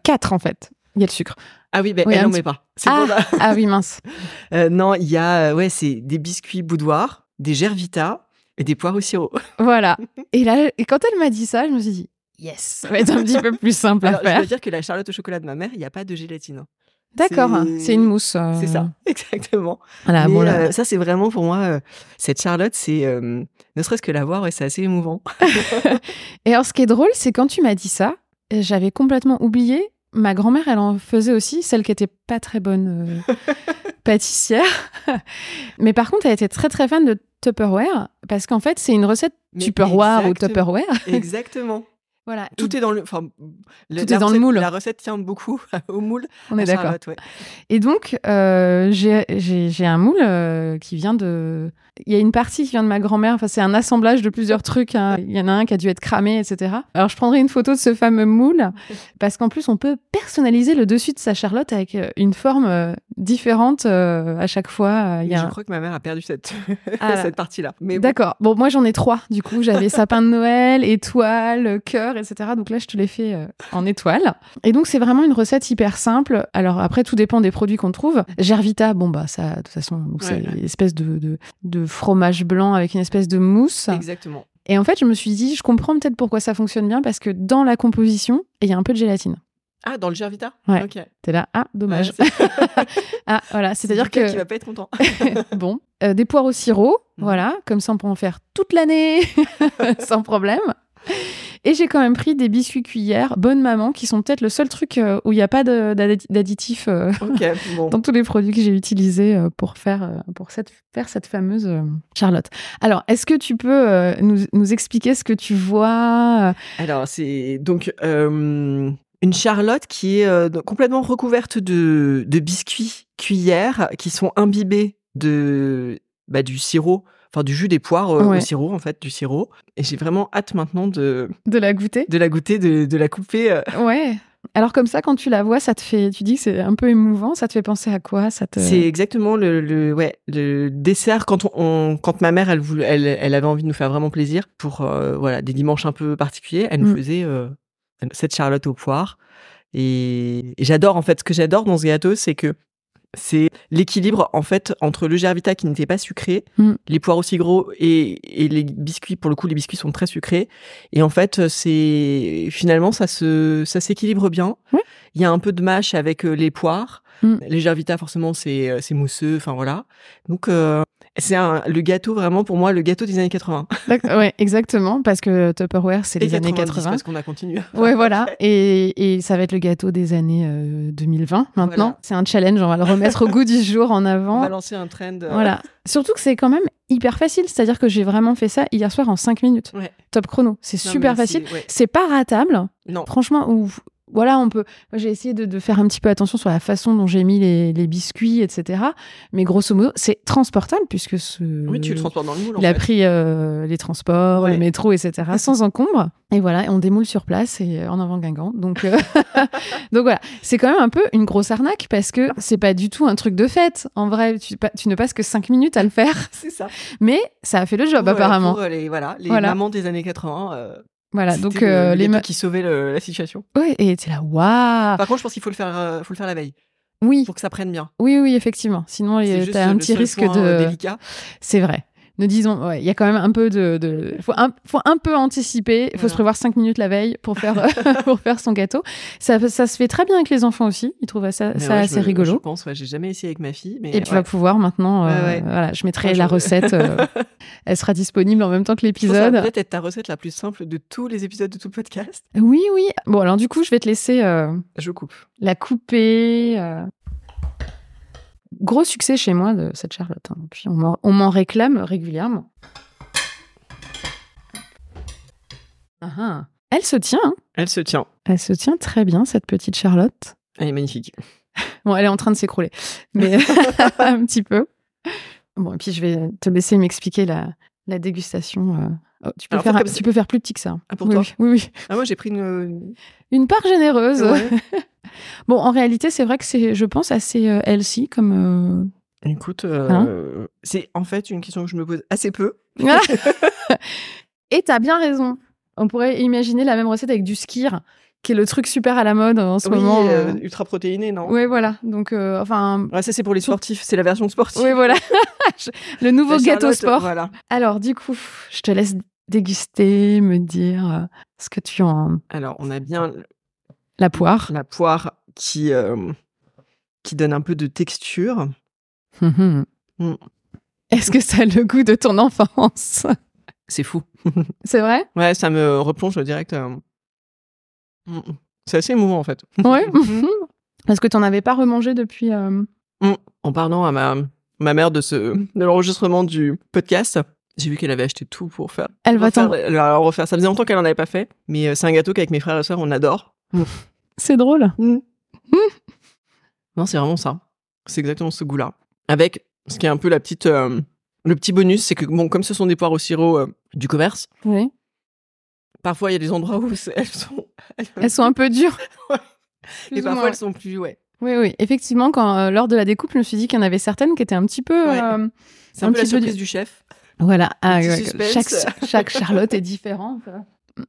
Quatre, en fait. Il y a le sucre. Ah oui, ben Oui, elle n'en met pas. Ah, ah oui, mince. Euh, non, il y a, euh, ouais, c'est des biscuits boudoir, des gervita et des poires au sirop. Voilà. Et là, et quand elle m'a dit ça, je me suis dit, yes, ça va être un petit peu plus simple Alors, à je faire. dois dire que la Charlotte au chocolat de ma mère, il n'y a pas de gélatine. D'accord, c'est- une mousse. euh, C'est ça, exactement. Voilà, Mais, bon, là, euh, ça, c'est vraiment pour moi, euh, cette Charlotte, c'est ne serait-ce que la voir, ouais, c'est assez émouvant. Et alors, ce qui est drôle, c'est quand tu m'as dit ça, j'avais complètement oublié. Ma grand-mère, elle en faisait aussi, celle qui était pas très bonne euh, pâtissière. Mais par contre, elle était très très fan de Tupperware parce qu'en fait, c'est une recette Mais Tupperware ou. Tupperware. Exactement. Voilà. Tout est dans le, enfin, Tout est dans le moule. La recette tient beaucoup au moule. On est d'accord. Ouais. Et donc, euh, j'ai un moule euh, qui vient de. Il y a une partie qui vient de ma grand-mère. Enfin, c'est un assemblage de plusieurs trucs. hein. Il y en a un qui a dû être cramé, etc. Alors, je prendrai une photo de ce fameux moule parce qu'en plus, on peut personnaliser le dessus de sa charlotte avec euh, une forme euh, différente euh, à chaque fois. Euh, il y Mais a Je un- crois que ma mère a perdu cette, Ah cette partie-là. Mais. D'accord. Bon, moi, j'en ai trois. Du coup, j'avais sapin de Noël, étoile, cœur, etc. Donc là, je te l'ai fait euh, en étoile. Et donc, c'est vraiment une recette hyper simple. Alors après, tout dépend des produits qu'on trouve. Gervita, bon, bah, ça, de toute façon, c'est Ouais, espèce de, de, de fromage blanc avec une espèce de mousse. Exactement. Et en fait, je me suis dit, je comprends peut-être pourquoi ça fonctionne bien parce que dans la composition, il y a un peu de gélatine. Ah, dans le Gervita Ouais. Ok. T'es là, ah, dommage. Ouais, ah, voilà. C'est-à-dire que. qui va pas être content. bon, euh, des poires au sirop, Mhm. voilà, comme ça on peut en faire toute l'année sans problème. Et j'ai quand même pris des biscuits cuillères, bonne maman, qui sont peut-être le seul truc euh, où il n'y a pas de- d'addi- d'additifs euh, bon. dans tous les produits que j'ai utilisés euh, pour faire, pour cette, faire cette fameuse Charlotte. Alors, est-ce que tu peux nous, nous expliquer ce que tu vois Alors, c'est donc euh, une Charlotte qui est euh, complètement recouverte de, de biscuits cuillères qui sont imbibés de bah, du sirop, enfin du jus des poires euh, Ouais. au sirop, en fait, du sirop. Et j'ai vraiment hâte maintenant de, de la goûter de la goûter, de, de la couper. euh. Ouais. Alors comme ça, quand tu la vois, ça te fait, tu dis que c'est un peu émouvant, ça te fait penser à quoi? Ça te... C'est exactement le, le, ouais, le dessert quand, on, on- quand ma mère, elle, voulait, elle, elle avait envie de nous faire vraiment plaisir pour euh, voilà, des dimanches un peu particuliers. Elle nous Mm. faisait euh, cette charlotte aux poires. Et, et j'adore, en fait, ce que j'adore dans ce gâteau, c'est que c'est l'équilibre en fait entre le Gervita qui n'était pas sucré, Mm. les poires aussi gros et, et les biscuits. Pour le coup, les biscuits sont très sucrés. Et en fait, c'est finalement ça se ça s'équilibre bien. Il y a un peu de mâche avec euh, les poires. Mm. Les Gervita forcément c'est euh, c'est mousseux. Enfin voilà. Donc euh, c'est un- le gâteau vraiment pour moi le gâteau des années 80. D'accord, ouais, exactement, parce que Tupperware, c'est les années 90, 80. parce qu'on a continué. Ouais, voilà. Et, et ça va être le gâteau des années euh, 2020 maintenant. Voilà. C'est un challenge, on va le remettre au goût du jour en On avant. va lancer un trend. euh, Voilà. Surtout que c'est quand même hyper facile. C'est-à-dire que j'ai vraiment fait ça hier soir en 5 minutes. Ouais. Top chrono. C'est super facile. ouais. C'est pas ratable. Non. Franchement, ou voilà, on peut. J'ai essayé de, de faire un petit peu attention sur la façon dont j'ai mis les, les biscuits, etc. Mais grosso modo, c'est transportable puisque ce. Oui, tu le transportes dans le moule. en Il a fait. pris euh, les transports, Ouais. le métro, etc. sans encombre. Et voilà, on démoule sur place et euh, en avant Guingamp. Donc, euh, donc voilà, c'est quand même un peu une grosse arnaque parce que c'est pas du tout un truc de fête. En vrai, tu, tu ne passes que 5 minutes à le faire, C'est ça. mais ça a fait le job apparemment. pour, euh, les, voilà, les Voilà. mamans des années 80. euh, voilà, donc euh, le les ma- qui sauvaient le- la situation. Ouais, et t'es là, waouh Par contre, je pense qu'il faut le faire, euh, faut le faire la veille Oui, pour que ça prenne bien. oui, oui, effectivement. Sinon, t'as un petit risque point, euh, de. délicat. C'est vrai. Ne disons, ouais, il y a quand même un peu de, de faut un, faut un peu anticiper. Il faut Voilà. se prévoir cinq minutes la veille pour faire pour faire son gâteau. Ça, ça se fait très bien avec les enfants aussi. Ils trouvent ça, Mais ça ouais, assez je- Je rigolo. pense, ouais, j'ai jamais essayé avec ma fille, mais Et tu vas pouvoir maintenant. euh. Voilà, je mettrai je- la recette. euh, elle sera disponible en même temps que l'épisode. peut-être être ta recette la plus simple de tous les épisodes de tout le podcast. Oui, oui. Bon, alors du coup, je vais te laisser euh, Je coupe. la couper. Euh. Gros succès chez moi de cette Charlotte. hein. Puis on m'en- réclame régulièrement. Ah ah. Elle se tient. hein. Elle se tient. Elle se tient très bien, cette petite Charlotte. Elle est magnifique. Bon, elle est en train de s'écrouler, mais un petit peu. Bon, et puis je vais te laisser m'expliquer la, la dégustation. euh. Oh, tu, peux Alors, faire, faites un- comme tu ça. peux faire plus petit que ça. Ah, pour oui, toi oui, oui, oui. Ah, moi, j'ai pris une. Une part généreuse. Ouais. Bon, en réalité, c'est vrai que c'est, je pense, assez euh, healthy comme. Écoute, euh, Hein c'est en fait une question que je me pose assez peu. euh. Et t'as bien raison. On pourrait imaginer la même recette avec du skir, qui est le truc super à la mode en ce oui, moment. euh, ultra protéiné, non? Oui, voilà. Donc, euh, enfin, Ouais, ça c'est pour les sportifs, c'est la version sportive. oui, voilà. le nouveau gâteau sport. Voilà. Alors, du coup, je te laisse déguster, me dire euh, ce que tu en. Alors, on a bien La poire. la poire qui, euh, qui donne un peu de texture. Mhm. Mm. Est-ce que ça a le goût de ton enfance? C'est fou. C'est vrai? Ouais, ça me replonge direct. euh, mm, mm. C'est assez émouvant en fait. Ouais. Parce que tu n'en avais pas remangé depuis. euh, En parlant à ma, ma mère de, ce, de l'enregistrement du podcast, j'ai vu qu'elle avait acheté tout pour faire. Elle va t'en. la refaire. Ça faisait longtemps qu'elle en avait pas fait, mais c'est un gâteau qu'avec mes frères et sœurs on adore. C'est drôle. Non, c'est vraiment ça. C'est exactement ce goût-là. Avec ce qui est un peu la petite, euh, le petit bonus, c'est que bon, comme ce sont des poires au sirop euh, du commerce, Oui. parfois il y a des endroits où c'est- elles sont, Elles sont un peu dures. Ouais. Et parfois moins. elles sont plus, ouais. Oui, oui. Effectivement, quand, euh, lors de la découpe, je me suis dit qu'il y en avait certaines qui étaient un petit peu. Ouais. C'est Un un, peu la petit peu surprise du chef. Voilà. Ah, ouais, chaque Charlotte est différente.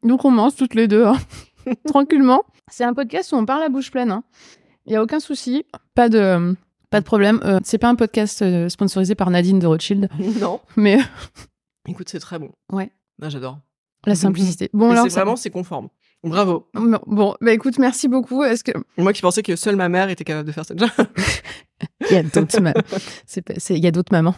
Donc on mange toutes les deux, hein. tranquillement. C'est un podcast où on parle à bouche pleine. hein. Il y a aucun souci, pas de pas de problème. Euh, c'est pas un podcast euh, sponsorisé par Nadine de Rothschild, non. mais Écoute, c'est très bon. Ouais. Ah, J'adore. la simplicité. Bon alors c'est ça- vraiment, c'est conforme. Bravo. bon, bah écoute, merci beaucoup. Est-ce que Moi qui pensais que seule ma mère était capable de faire ça. il y a d'autres ma- il y a d'autres mamans.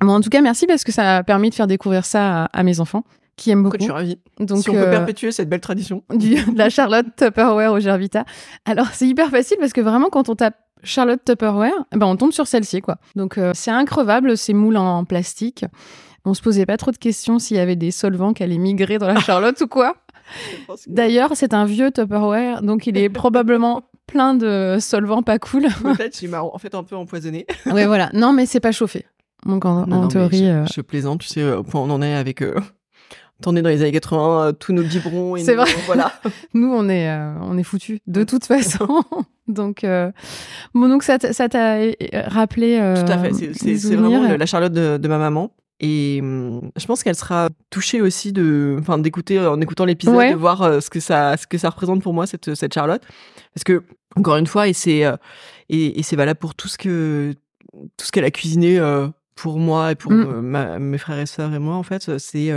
Bon, en tout cas, merci parce que ça a permis de faire découvrir ça à, à mes enfants qui aiment beaucoup. Écoute, je suis ravie. Donc si on peut euh, perpétuer cette belle tradition. du, de la Charlotte Tupperware au Gervita. Alors, c'est hyper facile parce que vraiment, quand on tape Charlotte Tupperware, eh ben, on tombe sur celle-ci, quoi. Donc, euh, c'est increvable, ces moules en plastique. On se posait pas trop de questions s'il y avait des solvants qui allaient migrer dans la Charlotte ou quoi. D'ailleurs, c'est un vieux Tupperware, donc il est probablement plein de solvants pas cool. Peut-être, j'ai marrant- en fait un peu empoisonné. ouais, voilà. Non, mais c'est pas chauffé. Donc, en, Non, en non, mais théorie. je, euh, je plaisante, tu sais, au point où on en est avec. Euh... T'en es dans les années 80, euh, tous nos biberons. C'est vrai. Voilà. Nous, on est, euh, on est foutus de toute façon. donc, euh, bon, donc ça, t'a euh, rappelé. euh, Tout à fait. C'est- vraiment le- la Charlotte de, de ma maman. Et hum, je pense qu'elle sera touchée aussi de, enfin, d'écouter en écoutant l'épisode, Ouais. de voir ce que ça, ce que ça représente pour moi cette cette Charlotte, parce que encore une fois, et c'est et, et c'est valable pour tout ce que tout ce qu'elle a cuisiné pour moi et pour Mm. ma- mes frères et sœurs et moi en fait, c'est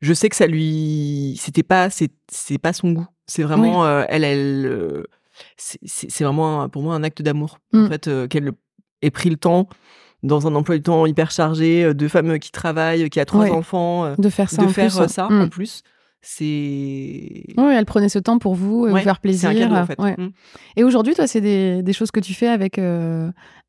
je sais que ça lui c'était pas c'est c'est pas son goût, c'est vraiment euh, elle elle euh, c'est vraiment un- pour moi un acte d'amour Mm. en fait euh, qu'elle ait pris le temps dans un emploi du temps hyper chargé de femme qui travaille, qui a trois Ouais. enfants, De faire ça de en faire plus. ça Mm. en plus, c'est Oui, elle prenait ce temps pour vous, et Ouais, vous faire c'est plaisir. un cadeau en fait. Ouais. Mm. Et aujourd'hui, toi, c'est des, des choses que tu fais avec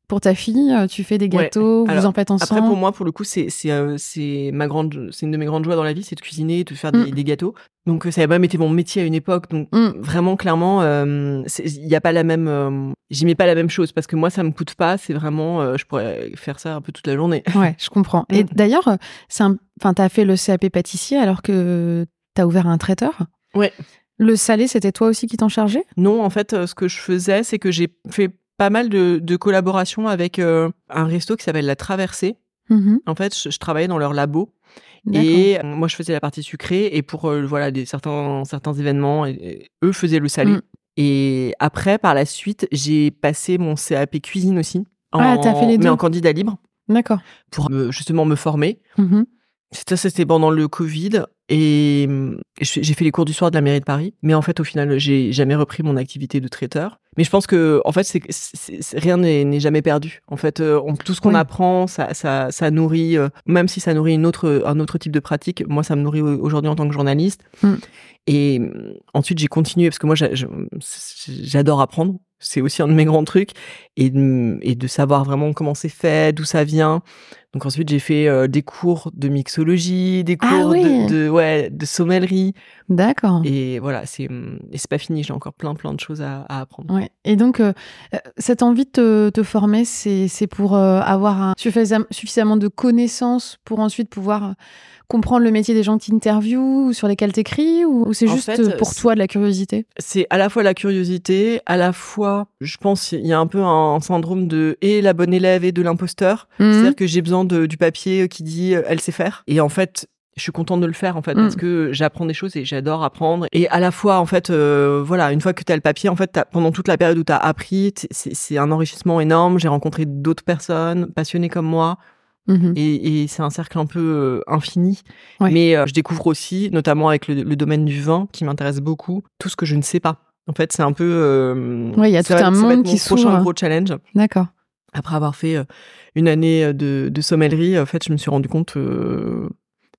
pour ta fille. euh, Tu fais des Ouais. gâteaux, vous Alors, en faites ensemble. Après, pour moi, pour le coup, c'est c'est euh, c'est ma grande, c'est une de mes grandes joies dans la vie, c'est de cuisiner, de faire des, Mm. des gâteaux. Donc euh, ça a même été mon métier à une époque. Donc Mm. vraiment, clairement, euh, il n'y a pas la même, euh, j'y mets pas la même chose parce que moi, ça me coûte pas. C'est vraiment, euh, je pourrais faire ça un peu toute la journée. Ouais, je comprends. Et Mm. d'ailleurs, euh, c'est enfin, t'as fait le CAP pâtissier alors que t'as ouvert un traiteur. Ouais. Le salé, c'était toi aussi qui t'en chargeais? Non, en fait, euh, ce que je faisais, c'est que j'ai fait pas mal de, de collaborations avec euh, un resto qui s'appelle La Traversée. Mhm. En fait, je, je travaillais dans leur labo et euh, moi, je faisais la partie sucrée et pour euh, voilà des certains certains événements, et- et eux faisaient le salé. Mm. Et après, par la suite, j'ai passé mon CAP cuisine aussi. Ah, t'as fait les mais deux. en candidat libre D'accord. pour me- justement me former. Mhm. Ça, c'était pendant le Covid et hum, j'ai fait les cours du soir de la mairie de Paris. Mais en fait, au final, j'ai jamais repris mon activité de traiteur. Mais je pense que, en fait, rien n'est jamais perdu. En fait, euh, on- tout ce qu'on Oui. apprend, ça, ça, ça nourrit, euh, même si ça nourrit une autre, un autre type de pratique. Moi, ça me nourrit au- aujourd'hui en tant que journaliste. Mm. Et hum, ensuite, j'ai continué parce que moi, j'adore apprendre. C'est aussi un de mes grands trucs et de savoir vraiment comment c'est fait, d'où ça vient. Donc ensuite, j'ai fait euh, des cours de mixologie, des Ah cours oui. de, de, ouais, de sommellerie. D'accord. Et voilà, c'est hum, c'est pas fini. J'ai encore plein plein de choses à, à apprendre. Ouais. Et donc, euh, euh, cette envie de te, te former, c'est pour euh, avoir un, suffisam- suffisamment de connaissances pour ensuite pouvoir comprendre le métier des gens qui t'interviewent ou sur lesquels t'écris ou, ou c'est juste fait, pour toi de la curiosité? C'est à la fois la curiosité, à la fois, je pense, il y a un peu un syndrome de et la bonne élève et de l'imposteur. Mhm. C'est-à-dire que j'ai besoin de, du papier qui dit euh, elle sait faire. Et en fait, je suis contente de le faire en fait Mm. parce que j'apprends des choses et j'adore apprendre. Et à la fois en fait, euh, voilà, une fois que tu as le papier, en fait, pendant toute la période où tu as appris, c'est un enrichissement énorme. J'ai rencontré d'autres personnes passionnées comme moi Mhm. et, et c'est un cercle un peu euh, infini. Ouais. Mais euh, je découvre aussi, notamment avec le, le domaine du vin qui m'intéresse beaucoup, tout ce que je ne sais pas. En fait, c'est un peu. Ouais, il y a tout un monde qui prochain s'ouvre. gros challenge D'accord. Après avoir fait euh, une année euh, de, de sommellerie, en fait, je me suis rendu compte euh,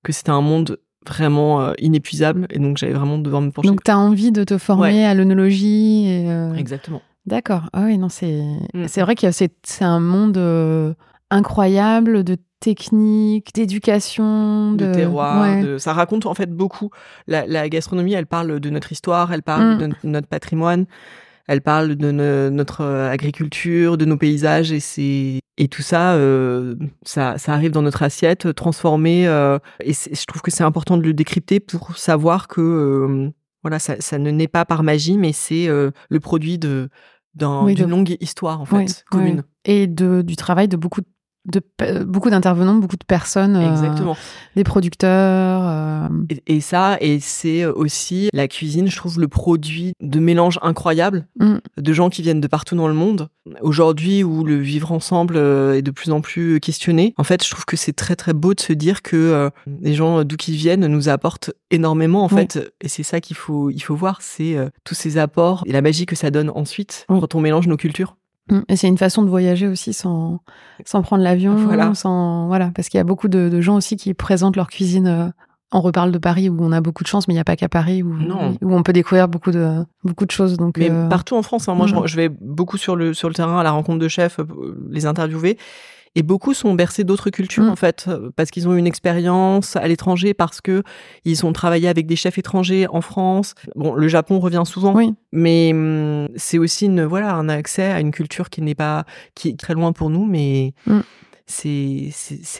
que c'était un monde vraiment inépuisable et donc j'avais vraiment devoir me pencher. Donc, tu as envie de te former à l'onologie. et, euh, Exactement. D'accord. Ah oui, non, c'est Mm. c'est vrai que c'est un monde euh, incroyable de technique, d'éducation, De de, terroir, Ouais. de- ça raconte en fait beaucoup. La, la gastronomie, elle parle de notre histoire, elle parle Mm. de notre patrimoine, elle parle de no- notre agriculture, de nos paysages et c'est et tout ça, euh, ça, ça arrive dans notre assiette euh, transformé. euh, et je trouve que c'est important de le décrypter pour savoir que euh, voilà, ça, ça ne naît pas par magie, mais c'est le produit de d'un- Oui, d'une de- longue histoire en fait Oui, commune. oui. Et de, du travail de beaucoup de, pe- beaucoup d'intervenants, beaucoup de personnes, euh, Exactement. des producteurs. euh, Et, et ça, et c'est aussi la cuisine, je trouve, le produit de mélange incroyable Mm. de gens qui viennent de partout dans le monde. Aujourd'hui, où le vivre ensemble euh, est de plus en plus questionné, en fait, je trouve que c'est très très beau de se dire que euh, les gens d'où qu'ils viennent nous apportent énormément, en Oui. fait. Et c'est ça qu'il faut, il faut voir, c'est euh, tous ces apports et la magie que ça donne ensuite Oui. quand on mélange nos cultures. Mm. Et c'est une façon de voyager aussi sans, sans prendre l'avion, Voilà. sans voilà, parce qu'il y a beaucoup de, de gens aussi qui présentent leur cuisine. euh, on reparle de Paris où on a beaucoup de chance, mais il n'y a pas qu'à Paris où, Non. où on peut découvrir beaucoup de beaucoup de choses. Donc Mais euh, partout en France, hein, moi je- Mhm. je, vais beaucoup sur le, sur le terrain à la rencontre de chefs, euh, les interviewer. Et beaucoup sont bercés d'autres cultures Mhm. en fait, euh, parce qu'ils ont une expérience à l'étranger, parce que ils ont travaillé avec des chefs étrangers en France. Bon, le Japon revient souvent, oui, mais hum, c'est aussi une, voilà un accès à une culture qui n'est pas qui est très loin pour nous, mais Mhm. c'est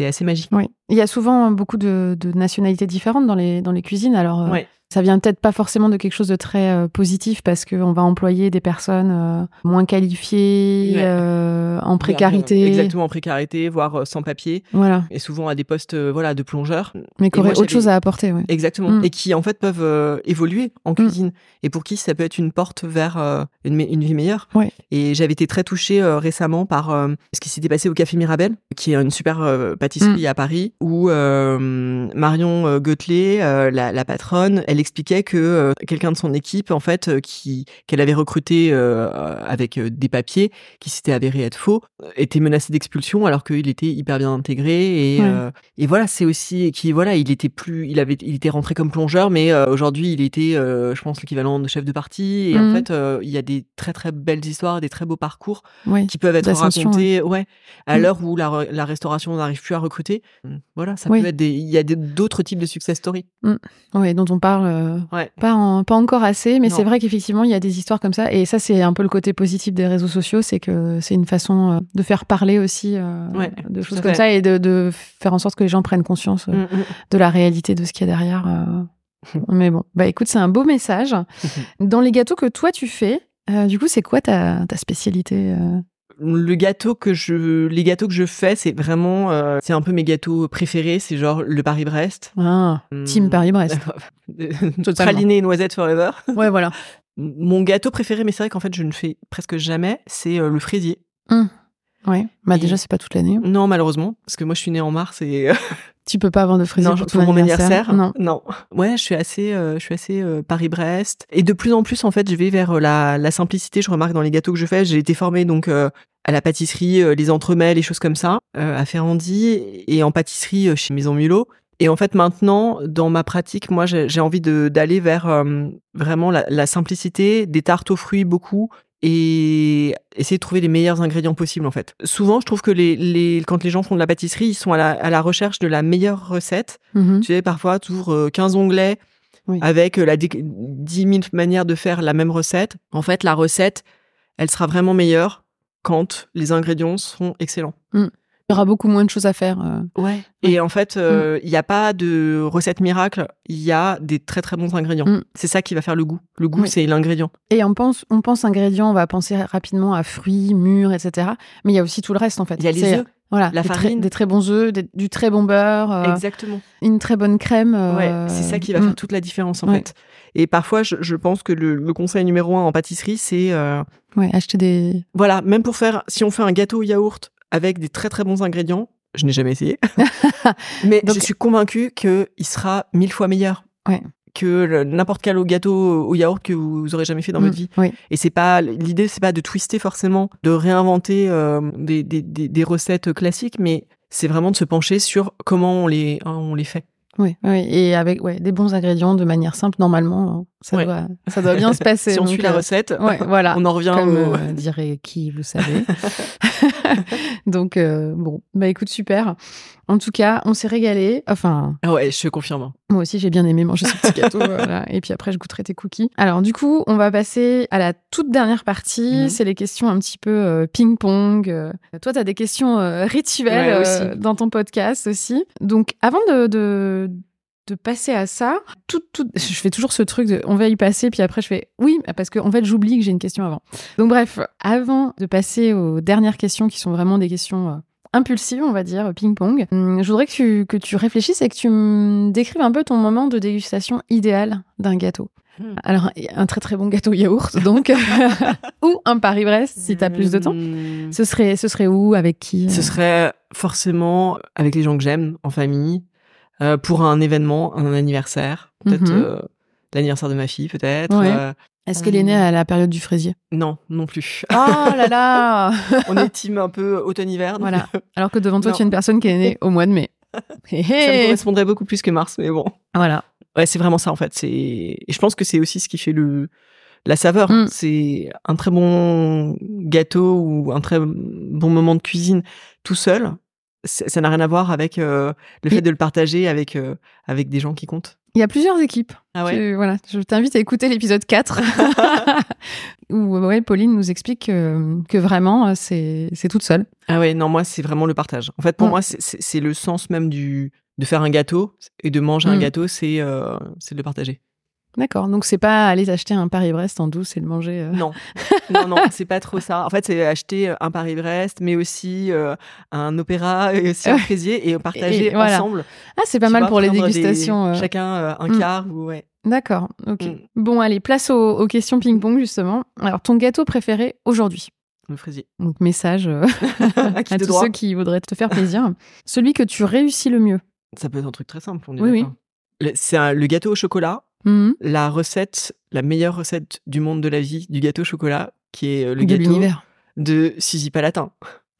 assez magique. oui. Il y a souvent beaucoup de, de nationalités différentes dans les dans les cuisines. Alors euh, Ouais. Ça vient peut-être pas forcément de quelque chose de très euh, positif parce qu'on va employer des personnes euh, moins qualifiées, Ouais. euh, en précarité. Exactement, en précarité, voire sans papier, Voilà. et souvent à des postes voilà, de plongeurs. Mais qui auraient autre chose à apporter, ouais. Exactement. Mm. Et qui, en fait, peuvent évoluer en cuisine. Et pour qui ça peut être une porte vers une, vie meilleure. Ouais. Et j'avais été très touchée récemment par ce qui s'était passé au Café Mirabel, qui est une super pâtisserie à Paris, où Marion Goetelet, euh, la, la patronne, elle expliquait que euh, quelqu'un de son équipe, en fait, euh, qui qu'elle avait recruté euh, avec des papiers, qui s'était avéré être faux, était menacé d'expulsion alors qu'il était hyper bien intégré. Et, Ouais. et voilà, c'est aussi qui voilà, il était plus, il avait, il était rentré comme plongeur, mais aujourd'hui il était, je pense, l'équivalent de chef de parti. Et en Mhm. fait, il y a des très très belles histoires, des très beaux parcours Oui. qui peuvent être racontés, ouais, à Mhm. l'heure où la, re- la restauration n'arrive plus à recruter. Voilà, ça Oui. peut être des, il y a d'autres types de success stories. Oui, dont on parle euh, Ouais. pas, en- pas encore assez, mais c'est vrai qu'effectivement, il y a des histoires comme ça. Et ça, c'est un peu le côté positif des réseaux sociaux, c'est que c'est une façon euh, de faire parler aussi euh, Ouais, de choses comme fait. ça et de, de faire en sorte que les gens prennent conscience euh, Mm, mm. de la réalité de ce qu'il y a derrière. Mais bon, bah écoute, c'est un beau message. Dans les gâteaux que toi tu fais, du coup, c'est quoi ta, ta spécialité Le gâteau que je, les gâteaux que je fais, c'est vraiment, euh, c'est un peu mes gâteaux préférés. C'est genre le Paris-Brest. ah, Team Hum, Paris-Brest. Praliné et noisette forever. ouais, voilà. Mon gâteau préféré, mais c'est vrai qu'en fait je ne fais presque jamais, c'est euh, le fraisier. Ouais. Bah Et- déjà, c'est pas toute l'année. Non, malheureusement, parce que moi je suis née en mars et Tu peux pas avoir de fraisier non, pour, mon anniversaire. Non. non. Ouais, je suis assez, euh, je suis assez euh, Paris-Brest. Et de plus en plus, en fait, je vais vers euh, la, la simplicité. Je remarque dans les gâteaux que je fais, j'ai été formée donc euh, à la pâtisserie, euh, les entremets, les choses comme ça, euh, à Ferrandi et en pâtisserie euh, chez Maison Mulot. Et en fait, maintenant, dans ma pratique, moi, j'ai envie d'aller vers euh, vraiment la, la simplicité, des tartes aux fruits beaucoup, et essayer de trouver les meilleurs ingrédients possibles, en fait. Souvent, je trouve que les, les, quand les gens font de la pâtisserie, ils sont à la, à la recherche de la meilleure recette. Mhm. Tu sais, parfois, tu ouvres 15 onglets Oui. avec euh, la dé- 10 000 manières de faire la même recette. En fait, la recette, elle sera vraiment meilleure quand les ingrédients seront excellents. Il y aura beaucoup moins de choses à faire. euh. Ouais. Et en fait, euh, il n'y a pas de recette miracle, il y a des très très bons ingrédients. Mm. C'est ça qui va faire le goût. Le goût, Oui. c'est l'ingrédient. Et on pense, on pense ingrédients, on va penser rapidement à fruits, mûrs, etc. Mais il y a aussi tout le reste en fait. Il y a les œufs. Voilà, la des, très, farine. des très bons œufs, des- du très bon beurre, euh, Exactement. une très bonne crème. euh, Ouais, c'est ça qui va mm. faire toute la différence en Ouais. fait. Et parfois, je, je pense que le, le conseil numéro un en pâtisserie, c'est euh, Ouais, acheter des. Voilà, même pour faire, si on fait un gâteau au yaourt avec des très très bons ingrédients, je n'ai jamais essayé, mais Donc- je suis convaincue qu'il sera mille fois meilleur Ouais. que n'importe quel gâteau au yaourt que vous aurez jamais fait dans votre Mm, vie. Oui. Et c'est pas l'idée, c'est pas de twister forcément, de réinventer euh, des, des, des, des recettes classiques, mais c'est vraiment de se pencher sur comment on les hein, on les fait. Oui, oui, et avec ouais, des bons ingrédients de manière simple, normalement, ça, Ouais. doit, ça doit bien se passer. si on donc, suit la euh, recette, ouais, voilà. on en revient Comme au... euh, dirait qui, vous savez. donc, euh, bon, bah écoute, super. En tout cas, on s'est régalé. Enfin, Ah ouais, je confirme. Moi aussi, j'ai bien aimé manger ce petit gâteau. voilà. Et puis après, je goûterai tes cookies. Alors, du coup, on va passer à la toute dernière partie. Mhm. C'est les questions un petit peu euh, ping-pong. Toi, tu as des questions rituelles Ouais, aussi. dans ton podcast aussi. Donc, avant de, de, de passer à ça, tout, tout, je fais toujours ce truc de on va y passer, puis après, je fais oui, parce qu'en fait, j'oublie que j'ai une question avant. Donc, bref, avant de passer aux dernières questions qui sont vraiment des questions. euh, impulsive, on va dire, ping-pong. Hum, Je voudrais que tu, que tu réfléchisses et que tu me décrives un peu ton moment de dégustation idéal d'un gâteau. Hmm. Alors, un très très bon gâteau yaourt, donc, ou un Paris-Brest, si tu as plus de temps. Hmm. Ce serait, ce serait où, avec qui Ce euh serait forcément avec les gens que j'aime, en famille, euh, pour un événement, un anniversaire, peut-être Mhm. euh, l'anniversaire de ma fille, peut-être. Ouais. euh, Est-ce qu'elle est née à la période du fraisier? Non, non plus. Oh là là On est team un peu automne-hiver. Voilà. Alors que devant toi, Non. tu es une personne qui est née au mois de mai. Hé, Ça me correspondrait beaucoup plus que mars, mais bon. Voilà. Ouais, c'est vraiment ça en fait. C'est et je pense que c'est aussi ce qui fait le la saveur. Mm. C'est un très bon gâteau ou un très bon moment de cuisine tout seul. Ça n'a rien à voir avec euh, le fait de le partager avec euh, avec des gens qui comptent. Il y a plusieurs équipes. Ah ouais? Tu- voilà, je t'invite à écouter l'épisode 4 où ouais, Pauline nous explique que, que vraiment euh, c'est toute seule. Ah ouais, non, moi, c'est vraiment le partage. En fait, pour moi, c'est- le sens même du de faire un gâteau et de manger un Mm. gâteau, c'est euh, c'est de le partager. D'accord. Donc c'est pas aller acheter un Paris-Brest en douce et le manger. euh. Non, non, non, c'est pas trop ça. En fait, c'est acheter un Paris-Brest, mais aussi euh, un opéra et aussi un fraisier et partager Et voilà. ensemble. Ah, c'est pas mal vois, pour les des- dégustations. euh. Chacun un Mm. quart ou ouais. D'accord. Ok. Mm. Bon, allez, place aux, aux questions ping-pong justement. Alors, ton gâteau préféré aujourd'hui? Le fraisier. Donc message À tous droit ceux qui voudraient te faire plaisir. Celui que tu réussis le mieux? Ça peut être un truc très simple. On est Oui, oui. C'est le gâteau au chocolat. Mhm. La recette, la meilleure recette du monde de la vie du gâteau au chocolat, qui est euh, le De gâteau l'univers. de Suzy Palatin.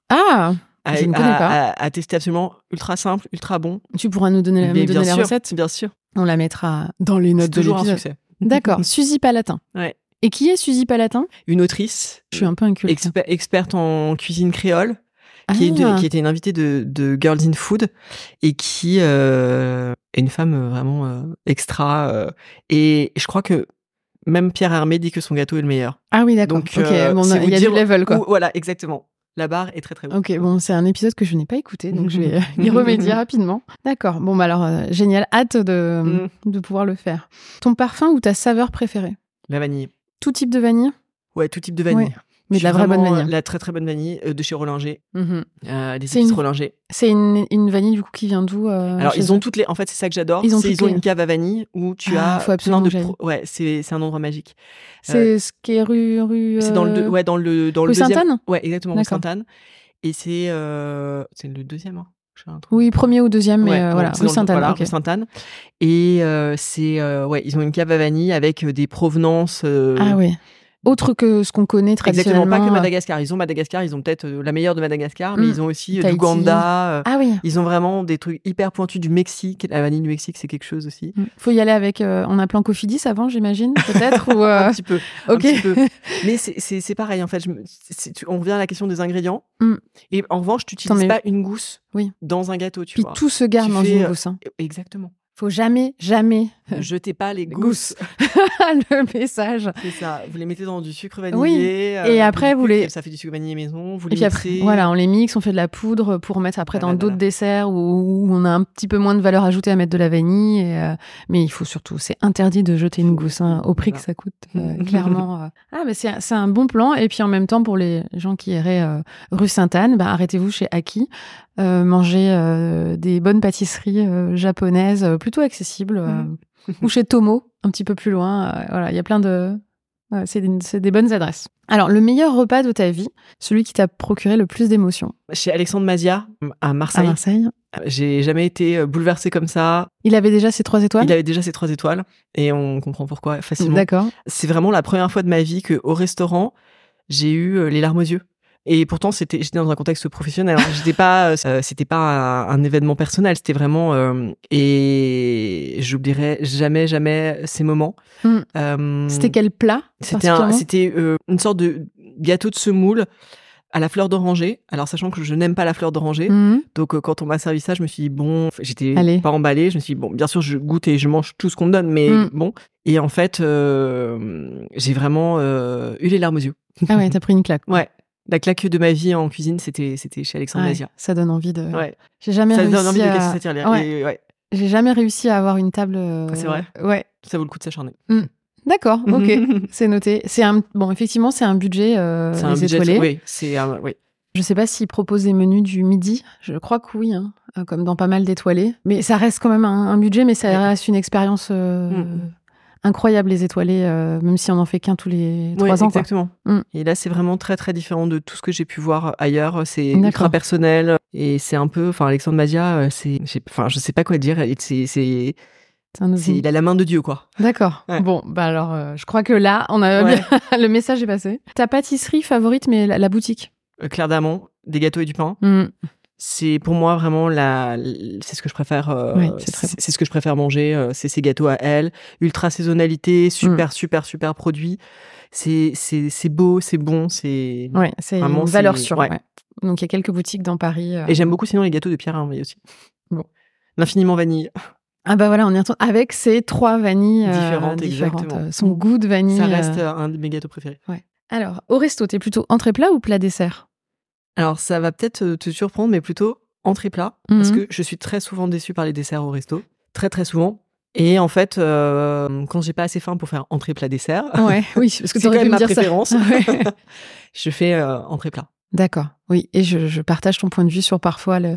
Ah, À, Je ne à- connais pas. À, à tester absolument ultra simple, ultra bon. tu pourras nous donner, la- me donner la sûr, recette. bien sûr. On la mettra dans les notes de toujours un l'épisode. succès. D'accord. Suzy Palatin. Ouais. Et qui est Suzy Palatin? Une autrice, Je suis un peu inculte. exper- experte en cuisine créole, qui, est de- Ah. qui était une invitée de, de Girls in Food et qui euh, est une femme euh, vraiment euh, extra. et je crois que même Pierre Hermé dit que son gâteau est le meilleur. Ah oui, d'accord. Donc, Ok, euh, bon, il y a dire du level, quoi. où- voilà, exactement. La barre est très très bonne. Ok, bon, c'est un épisode que je n'ai pas écouté, donc je vais y remédier rapidement. D'accord. Bon, bah alors, euh, génial. Hâte de, Mm. de pouvoir le faire. Ton parfum ou ta saveur préférée? La vanille. Tout type de vanille? Ouais, tout type de vanille. Ouais, Mais de la vraie bonne vanille. euh, La très très bonne vanille euh, de chez Rollinger, Mhm. euh, des C'est épices une- Rollinger. C'est une, une vanille, du coup, qui vient d'où euh, Alors ils ont toutes les. En fait, c'est ça que j'adore. Ils ont Ils ont les- une cave à vanille où tu Ah, as faut plein de. pro- Ouais, c'est c'est un endroit magique. C'est ce qui est rue. rue C'est dans le euh, ouais dans le dans rue le deuxième. Sainte-Anne? Ouais, exactement rue. Sainte-Anne. Et c'est c'est le deuxième. Hein. Oui, premier ou deuxième, mais Ouais, euh, voilà, rue Sainte-Anne. voilà, ok. rue Sainte-Anne. Et euh, c'est euh, ouais, ils ont une cave à vanille avec des provenances. Ah oui. Autre que ce qu'on connaît traditionnellement. Exactement, pas que euh, Madagascar. Ils ont Madagascar, ils ont peut-être euh, la meilleure de Madagascar, mais Mm. ils ont aussi euh, euh, Ah oui. Ils ont vraiment des trucs hyper pointus du Mexique. La vanille du Mexique, c'est quelque chose aussi. Mm. Faut y aller avec euh, en appelant Cofidis avant, j'imagine, peut-être ou euh, Un petit peu. Ok. petit peu. Mais c'est- pareil, en fait. Je me- on revient à la question des ingrédients. Mm. Et en revanche, tu n'utilises pas une gousse Oui. dans un gâteau, tu Puis vois. tout se garde Tu dans fais, une gousse. hein. Exactement. Faut jamais, jamais Ne jetez pas les gousses. le message. C'est ça. Vous les mettez dans du sucre Oui. vanillé. euh, Et après, vous les- Ça fait du sucre vanillé maison. Vous Et les puis après, voilà, on les mixe, on fait de la poudre pour mettre après dans d'autres desserts où, on a un petit peu moins de valeur ajoutée à mettre de la vanille. et, euh, mais il faut surtout, c'est interdit de jeter une gousse hein, au prix que ça coûte, euh, clairement. euh. Ah, mais c'est c'est un bon plan. Et puis en même temps, pour les gens qui iraient euh, rue Sainte-Anne, bah, arrêtez-vous chez Aki. Euh, manger euh, des bonnes pâtisseries euh, japonaises euh, plutôt accessibles. euh, Mhm. ou chez Tomo, un petit peu plus loin. euh, voilà, il y a plein de. ouais, c'est des, bonnes adresses. Alors, le meilleur repas de ta vie, celui qui t'a procuré le plus d'émotions? Chez Alexandre Mazia, à à Marseille. Marseille. J'ai jamais été euh, bouleversée comme ça. Il avait déjà ses trois étoiles? Il avait déjà ses trois étoiles. Et on comprend pourquoi facilement. D'accord. c'est vraiment la première fois de ma vie que au restaurant j'ai eu euh, les larmes aux yeux et pourtant c'était j'étais dans un contexte professionnel hein. j'étais pas euh, c'était pas un, un événement personnel c'était vraiment euh, et j'oublierai jamais jamais ces moments Mm. Euh, C'était quel plat c'était un- c'était euh, une sorte de gâteau de semoule à la fleur d'oranger alors sachant que je n'aime pas la fleur d'oranger Mhm. donc euh, quand on m'a servi ça, je me suis dit bon, j'étais Allez. pas emballée, je me suis dit bon, bien sûr je goûte et je mange tout ce qu'on me donne, mais Mm. bon. Et en fait, euh, j'ai vraiment euh, eu les larmes aux yeux. Ah ouais, t'as pris une claque. Ouais, la claque de ma vie en cuisine, c'était c'était chez Alexandre Ouais, ça donne envie de. Ouais, J'ai jamais ça réussi donne envie de à... casser sa tirelire. Ouais. Et ouais, J'ai jamais réussi à avoir une table. euh, C'est vrai Ouais. ça vaut le coup de s'acharner. D'accord. Ok. c'est noté. C'est un bon. Effectivement, c'est un budget. Euh, c'est un budget. étoilés. Oui, c'est un. Oui. Je sais pas s'ils proposent des menus du midi. Je crois que oui, hein, euh, comme dans pas mal d'étoilés. Mais ça reste quand même un, un budget, mais ça reste une expérience euh, Mm. Incroyable les étoilés, euh, même si on en fait qu'un tous les trois ans. exactement. Mm. Et là, c'est vraiment très très différent de tout ce que j'ai pu voir ailleurs. C'est ultra personnel et c'est un peu. Enfin, Alexandre Mazia, euh, c'est. Enfin, je sais pas quoi dire. C'est il a la main de Dieu, quoi. D'accord. Ouais. Bon, bah alors, euh, je crois que là, on a Ouais. le message est passé. Ta pâtisserie favorite, mais la, la boutique? Claire d'Amont, des gâteaux et du pain. Mm. C'est pour moi vraiment la, c'est ce que je préfère. euh, Oui, c'est bon. ce que je préfère manger. euh, c'est ces gâteaux à elle, ultra saisonnalité, Mm. super super super produit. C'est c'est c'est beau, c'est bon, c'est. Ouais, c'est une valeur sûre. ouais. ouais. Donc il y a quelques boutiques dans Paris. euh. Et j'aime beaucoup sinon les gâteaux de Pierre Hermé aussi. Bon. L'infiniment vanille. Ah bah voilà, on y retourne avec ces trois vanilles euh, Différentes, exactement. Son goût de vanille. Ça reste un de mes gâteaux préférés. Alors, au resto, t'es plutôt entrée plat ou plat dessert? Alors ça va peut-être euh, te surprendre, mais plutôt entrée plat, parce Mhm. que je suis très souvent déçue par les desserts au resto, très très souvent. Et en fait, euh, quand j'ai pas assez faim pour faire entrée plat dessert, Ouais, oui, parce que c'est quand même ma préférence. Ouais. je fais euh, entrée plat. D'accord, oui. Et je, je partage ton point de vue sur parfois, le,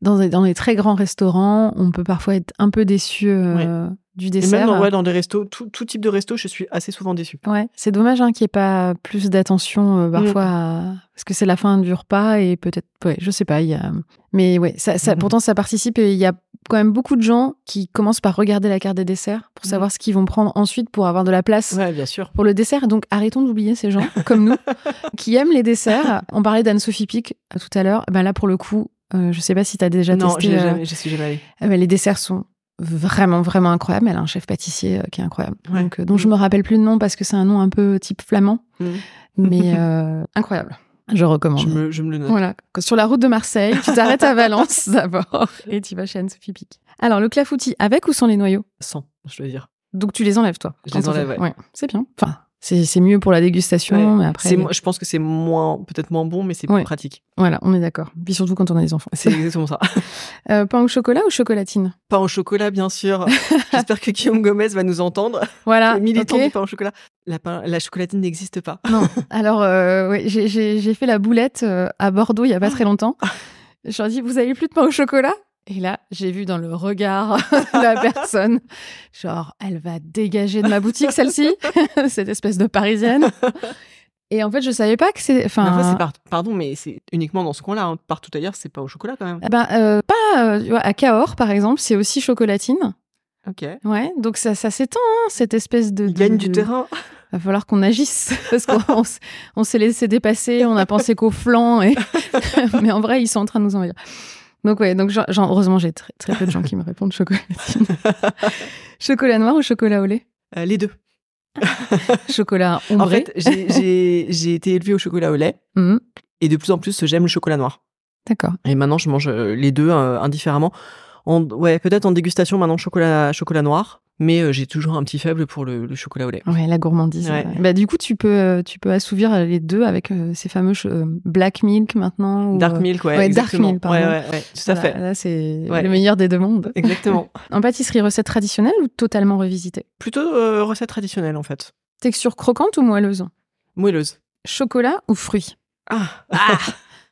dans, des, dans les très grands restaurants, on peut parfois être un peu déçu euh, du Et dessert. même dans, ouais, dans des restos, tout, tout type de resto, je suis assez souvent déçue. Ouais, c'est dommage hein, qu'il n'y ait pas plus d'attention euh, parfois, à- parce que c'est la fin du repas et peut-être, ouais, je sais pas, y a... Mais ouais, ça, ça, Mhm. pourtant ça participe et il y a quand même beaucoup de gens qui commencent par regarder la carte des desserts pour Mhm. savoir ce qu'ils vont prendre ensuite pour avoir de la place Ouais, bien sûr. pour le dessert. Donc arrêtons d'oublier ces gens comme nous qui aiment les desserts. On parlait d'Anne-Sophie Pic euh, tout à l'heure. Ben là, pour le coup, euh, je sais pas si tu as déjà non, testé. j'ai euh, je suis jamais allée. euh, mais les desserts sont vraiment, vraiment incroyables. Elle a un chef pâtissier euh, qui est incroyable. Ouais. Donc, euh, dont je me rappelle plus le nom parce que c'est un nom un peu type flamand. Mhm. Mais euh, incroyable. Je recommande. Je me, je me le note. Voilà. Sur la route de Marseille, tu t'arrêtes à Valence d'abord et tu vas chez Anne-Sophie Pic. Alors, le clafoutis, avec ou sans les noyaux? Sans, je dois dire. Donc, tu les enlèves, toi Je les enlève, fait- ouais. C'est bien. Enfin, c'est mieux pour la dégustation, Ouais. mais après. Je pense que c'est moins, peut-être moins bon, mais c'est Ouais. plus pratique. Voilà, on est d'accord. Puis surtout quand on a des enfants. C'est exactement ça. Euh, pain au chocolat ou chocolatine? Pain au chocolat, bien sûr. J'espère que Guillaume Gomez va nous entendre. Voilà. Militant ok. du pain au chocolat. La, pain- la chocolatine n'existe pas. Non. Alors, euh, ouais, j'ai- fait la boulette euh, à Bordeaux il y a pas très longtemps. Je leur ai dit, vous avez plus de pain au chocolat? Et là, j'ai vu dans le regard de la personne, genre, elle va dégager de ma boutique, celle-ci, cette espèce de parisienne. Et en fait, je savais pas que c'est. Enfin, Enfin, c'est par- pardon, mais c'est uniquement dans ce coin-là. hein. Partout ailleurs, c'est pas au chocolat quand même. eh ben, euh, pas euh, tu vois, à Cahors, par exemple, c'est aussi chocolatine. Ok. Ouais, donc ça, ça s'étend, hein, cette espèce de. Il de- gagne du terrain. Va falloir qu'on agisse parce qu'on on s'est laissé dépasser, on a pensé qu'au flanc, et... mais en vrai, ils sont en train de nous envahir. Donc ouais, donc genre, heureusement, j'ai très, très peu de gens qui me répondent chocolatine. chocolat noir ou chocolat au lait? Euh, les deux. Chocolat En ombré. fait, j'ai- été élevée au chocolat au lait Mhm. et de plus en plus, j'aime le chocolat noir. D'accord. Et maintenant, je mange euh, les deux euh, indifféremment. En, ouais, peut-être en dégustation maintenant chocolat chocolat noir, mais euh, j'ai toujours un petit faible pour le, le chocolat au lait. Ouais, la gourmandise. Ouais. ouais. Bah, du coup, tu peux, euh, tu peux assouvir les deux avec euh, ces fameux euh, black milk maintenant. ou, Dark euh, milk, ouais. ouais, dark milk, pardon. Ouais, ouais, ouais, tout à fait. Là, c'est Ouais. le meilleur des deux mondes. Exactement. En pâtisserie, recette traditionnelle ou totalement revisitée? Plutôt euh, recette traditionnelle en fait. Texture croquante ou moelleuse? Moelleuse. Chocolat ou fruits Ah. Ah.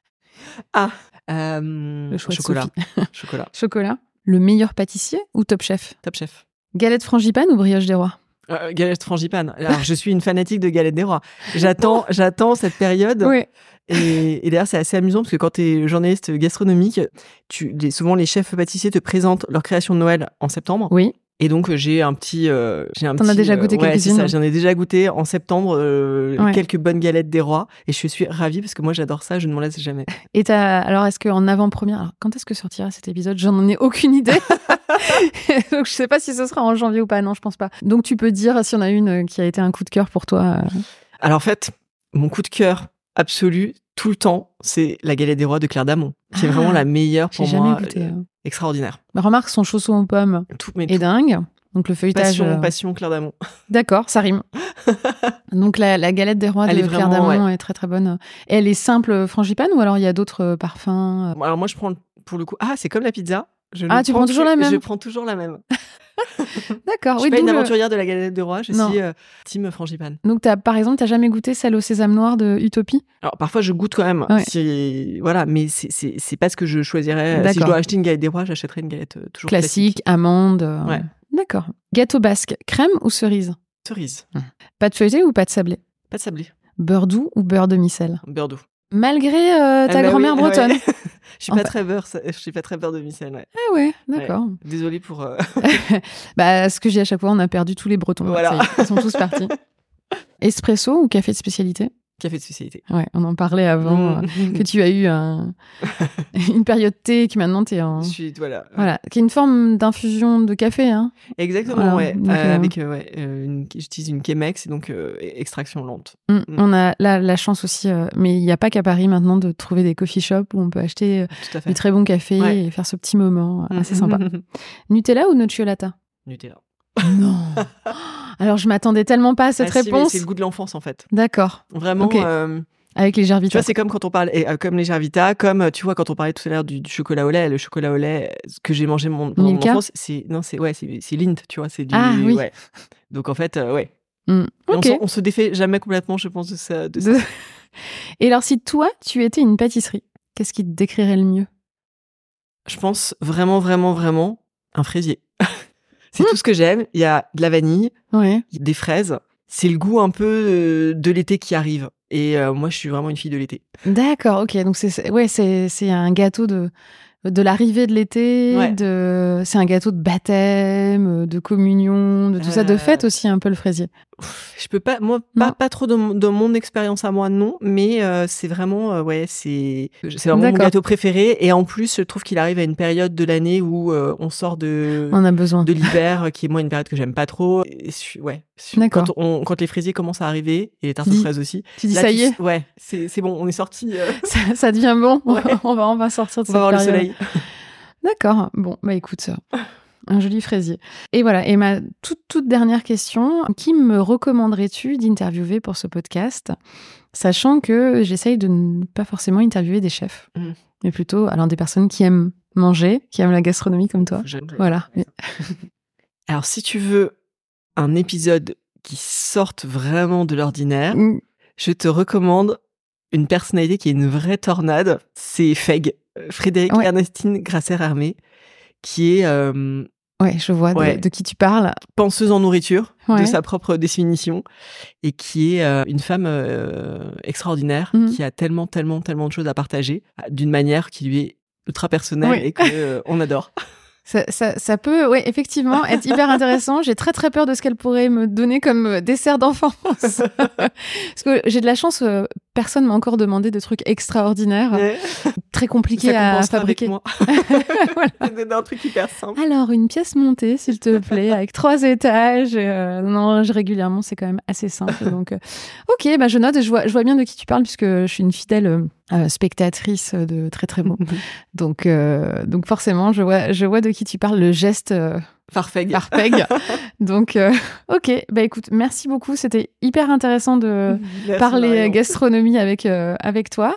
ah. Euh, Le choix de chocolat. Chocolat. Chocolat. Le meilleur pâtissier ou top chef? Top chef. Galette frangipane ou brioche des rois? Euh, galette frangipane. Alors, je suis une fanatique de galette des rois. J'attends, j'attends cette période. Oui. Et, et d'ailleurs, c'est assez amusant parce que quand tu es journaliste gastronomique, tu, les- souvent les chefs pâtissiers te présentent leur création de Noël en septembre. Oui. Et donc, euh, j'ai un petit. euh, j'ai un T'en as déjà euh, goûté ouais, quelques-unes ça, J'en ai déjà goûté en septembre Ouais. quelques bonnes galettes des rois. Et je suis ravie parce que moi, j'adore ça. Je ne m'en lasse jamais. Et alors, est-ce qu'en avant-première, alors, quand est-ce que sortira cet épisode? J'en ai aucune idée. Donc, je sais pas si ce sera en janvier ou pas. Non, je pense pas. Donc, tu peux dire si on a une qui a été un coup de cœur pour toi. Alors, en fait, mon coup de cœur absolu, tout le temps, c'est la galette des rois de Claire Damon, qui est Ah, vraiment la meilleure pour jamais moi. goûté. euh, euh. extraordinaire. Bah, remarque, son chausson aux pommes Tout, mais est tout. dingue. Donc, le feuilletage. Passion, euh, passion, Claire Damon. D'accord, ça rime. Donc la, la galette des rois Elle de Claire vraiment, Damon est très très bonne. Et elle est simple euh, frangipane ou alors il y a d'autres parfums Alors moi, je prends pour le coup. Ah, c'est comme la pizza. Je Ah, tu prends toujours que- la même? Je prends toujours la même. D'accord, je oui. suis pas une le- aventurière de la galette de roi. Je Non. suis euh, team frangipane. Donc as, par exemple, t'as jamais goûté celle au sésame noir de Utopie? Alors parfois, je goûte quand même. Ouais. Si- voilà, mais c'est- pas ce que je choisirais. Si je dois acheter une galette des rois, j'achèterais une galette euh, toujours Classique, amande. euh, Ouais. D'accord. Gâteau basque, crème ou cerise? Cerise, Pâte feuilletée ou pâte sablée pas de sablé, Beurre doux ou beurre demi-sel? Beurre d'eau. Malgré euh, ta Ah bah grand-mère oui, bretonne. ouais. je suis En pas fait- très beurre, je suis pas très beurre de micelle. Ouais. Ah ouais, d'accord. Ouais. Désolée pour. euh, Bah, ce que j'ai à chaque fois, on a perdu tous les bretons. Voilà. Ils sont tous partis. Espresso ou café de spécialité? Café de spécialité. Ouais, on en parlait avant. euh, Mmh. que tu as eu un- une période thé qui maintenant t'es en Je suis voilà. voilà qui est une forme d'infusion de café hein Exactement, Voilà, ouais. donc, Euh, euh, avec, euh, ouais, euh, une- j'utilise une Chemex, et donc euh, extraction lente. Mm. Mm. on a la, la chance aussi euh, mais il n'y a pas qu'à Paris maintenant de trouver des coffee shops où on peut acheter euh, du très bon café Ouais. et faire ce petit moment euh, assez sympa Mm. Nutella ou nocciolata Nutella. non alors je m'attendais tellement pas à cette Ah si, réponse C'est le goût de l'enfance en fait. d'accord Vraiment, euh, Avec les Tu Gervita. vois, c'est comme quand on parle, et, euh, comme les Gervita, comme euh, tu vois quand on parlait tout à l'heure du, du chocolat au lait. Le chocolat au lait que j'ai mangé mon, pendant mon enfance, c'est non, c'est ouais, c'est c'est Lindt, tu vois, c'est du Ah, oui. ouais. Donc en fait, euh, ouais. Et On, on se défait jamais complètement, je pense, de ça. De ça. De- Et alors, si toi, tu étais une pâtisserie, qu'est-ce qui te décrirait le mieux? Je pense vraiment, vraiment, vraiment un fraisier. C'est tout ce que j'aime. Il y a de la vanille, Ouais. des fraises. C'est le goût un peu euh, de l'été qui arrive. Et euh, moi, je suis vraiment une fille de l'été. D'accord, ok. Donc, c'est- ouais, c'est un gâteau de, de l'arrivée de l'été. Ouais. de C'est un gâteau de baptême, de communion, de tout ça. De Euh, fête aussi, un peu le fraisier. Je peux pas, moi, pas, pas trop de, mon- de mon expérience à moi, non, mais euh, c'est vraiment, euh, ouais, c'est c'est vraiment mon gâteau préféré. Et en plus, je trouve qu'il arrive à une période de l'année où euh, on sort de, On a besoin. de l'hiver, qui est moi une période que j'aime pas trop. Et ouais, D'accord. quand, on, quand les fraisiers commencent à arriver, et les tartes aux fraises aussi. Tu dis, là, ça tu y est, Ouais, c'est c'est bon, on est sorti. ça, ça devient bon. Ouais. on, va, on va sortir de on va voir le soleil. D'accord. Bon, bah écoute, ça. Un joli fraisier. Et voilà. Et ma toute, toute dernière question. Qui me recommanderais-tu d'interviewer pour ce podcast Sachant que j'essaye de ne pas forcément interviewer des chefs, Mm. mais plutôt alors des personnes qui aiment manger, qui aiment la gastronomie comme toi. Voilà. Alors, si tu veux un épisode qui sorte vraiment de l'ordinaire, Mm. je te recommande une personnalité qui est une vraie tornade. C'est Feg, euh, Frédéric Ouais. Ernestine Grasser-Armé, qui est euh, Ouais, je vois de- Ouais. de, qui tu parles. penseuse en nourriture, Ouais. de sa propre définition, et qui est euh, une femme euh, extraordinaire, Mhm. qui a tellement, tellement, tellement de choses à partager, euh, d'une manière qui lui est ultra personnelle et que euh, on adore. Ça, ça, ça peut, ouais, effectivement, être hyper intéressant. J'ai très très peur de ce qu'elle pourrait me donner comme dessert d'enfance. Parce que j'ai de la chance, euh, personne m'a encore demandé de trucs extraordinaires, Ouais. très compliqués à fabriquer. avec moi. Voilà. Un truc hyper simple. Alors, une pièce montée, s'il te plaît, avec trois étages. euh, non, je- régulièrement, c'est quand même assez simple. Donc, euh, ok, bah, je note. Je vois, je vois bien de qui tu parles, puisque je suis une fidèle euh, euh, spectatrice de très très beau. Donc, euh, donc forcément, je vois, je vois de qui tu parles, le geste euh, Farfeg. par peg. donc, euh, ok, bah écoute, merci beaucoup. C'était hyper intéressant de Merci, parler Marion. gastronomie avec, euh, avec toi.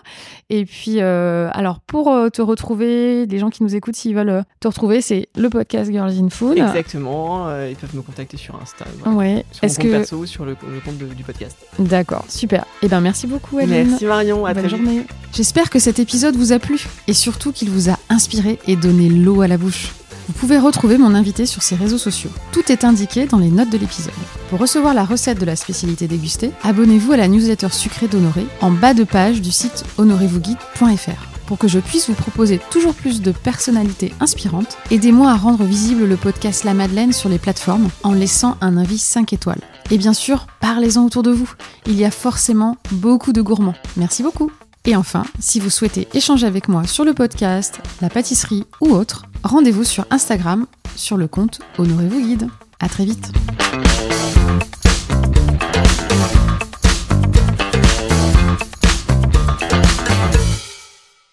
Et puis, euh, alors, pour te retrouver, les gens qui nous écoutent, s'ils veulent te retrouver, c'est le podcast Girls in Food. Exactement. ils peuvent me contacter sur Insta. voilà. Ouais. Sur mon Est-ce compte que. perso ou sur le, le compte de- du podcast. D'accord, super. Eh ben, merci beaucoup, Aline. Merci Marion. À Bonne très journée. J'espère que cet épisode vous a plu et surtout qu'il vous a inspiré et donné l'eau à la bouche. Vous pouvez retrouver mon invité sur ses réseaux sociaux. Tout est indiqué dans les notes de l'épisode. Pour recevoir la recette de la spécialité dégustée, abonnez-vous à la newsletter sucrée d'Honoré en bas de page du site honorezvousguide.fr. Pour que je puisse vous proposer toujours plus de personnalités inspirantes, aidez-moi à rendre visible le podcast La Madeleine sur les plateformes en laissant un avis 5 étoiles. Et bien sûr, parlez-en autour de vous. Il y a forcément beaucoup de gourmands. Merci beaucoup. Et enfin, si vous souhaitez échanger avec moi sur le podcast, la pâtisserie ou autre, rendez-vous sur Instagram sur le compte Honorez-vous Guide. À très vite.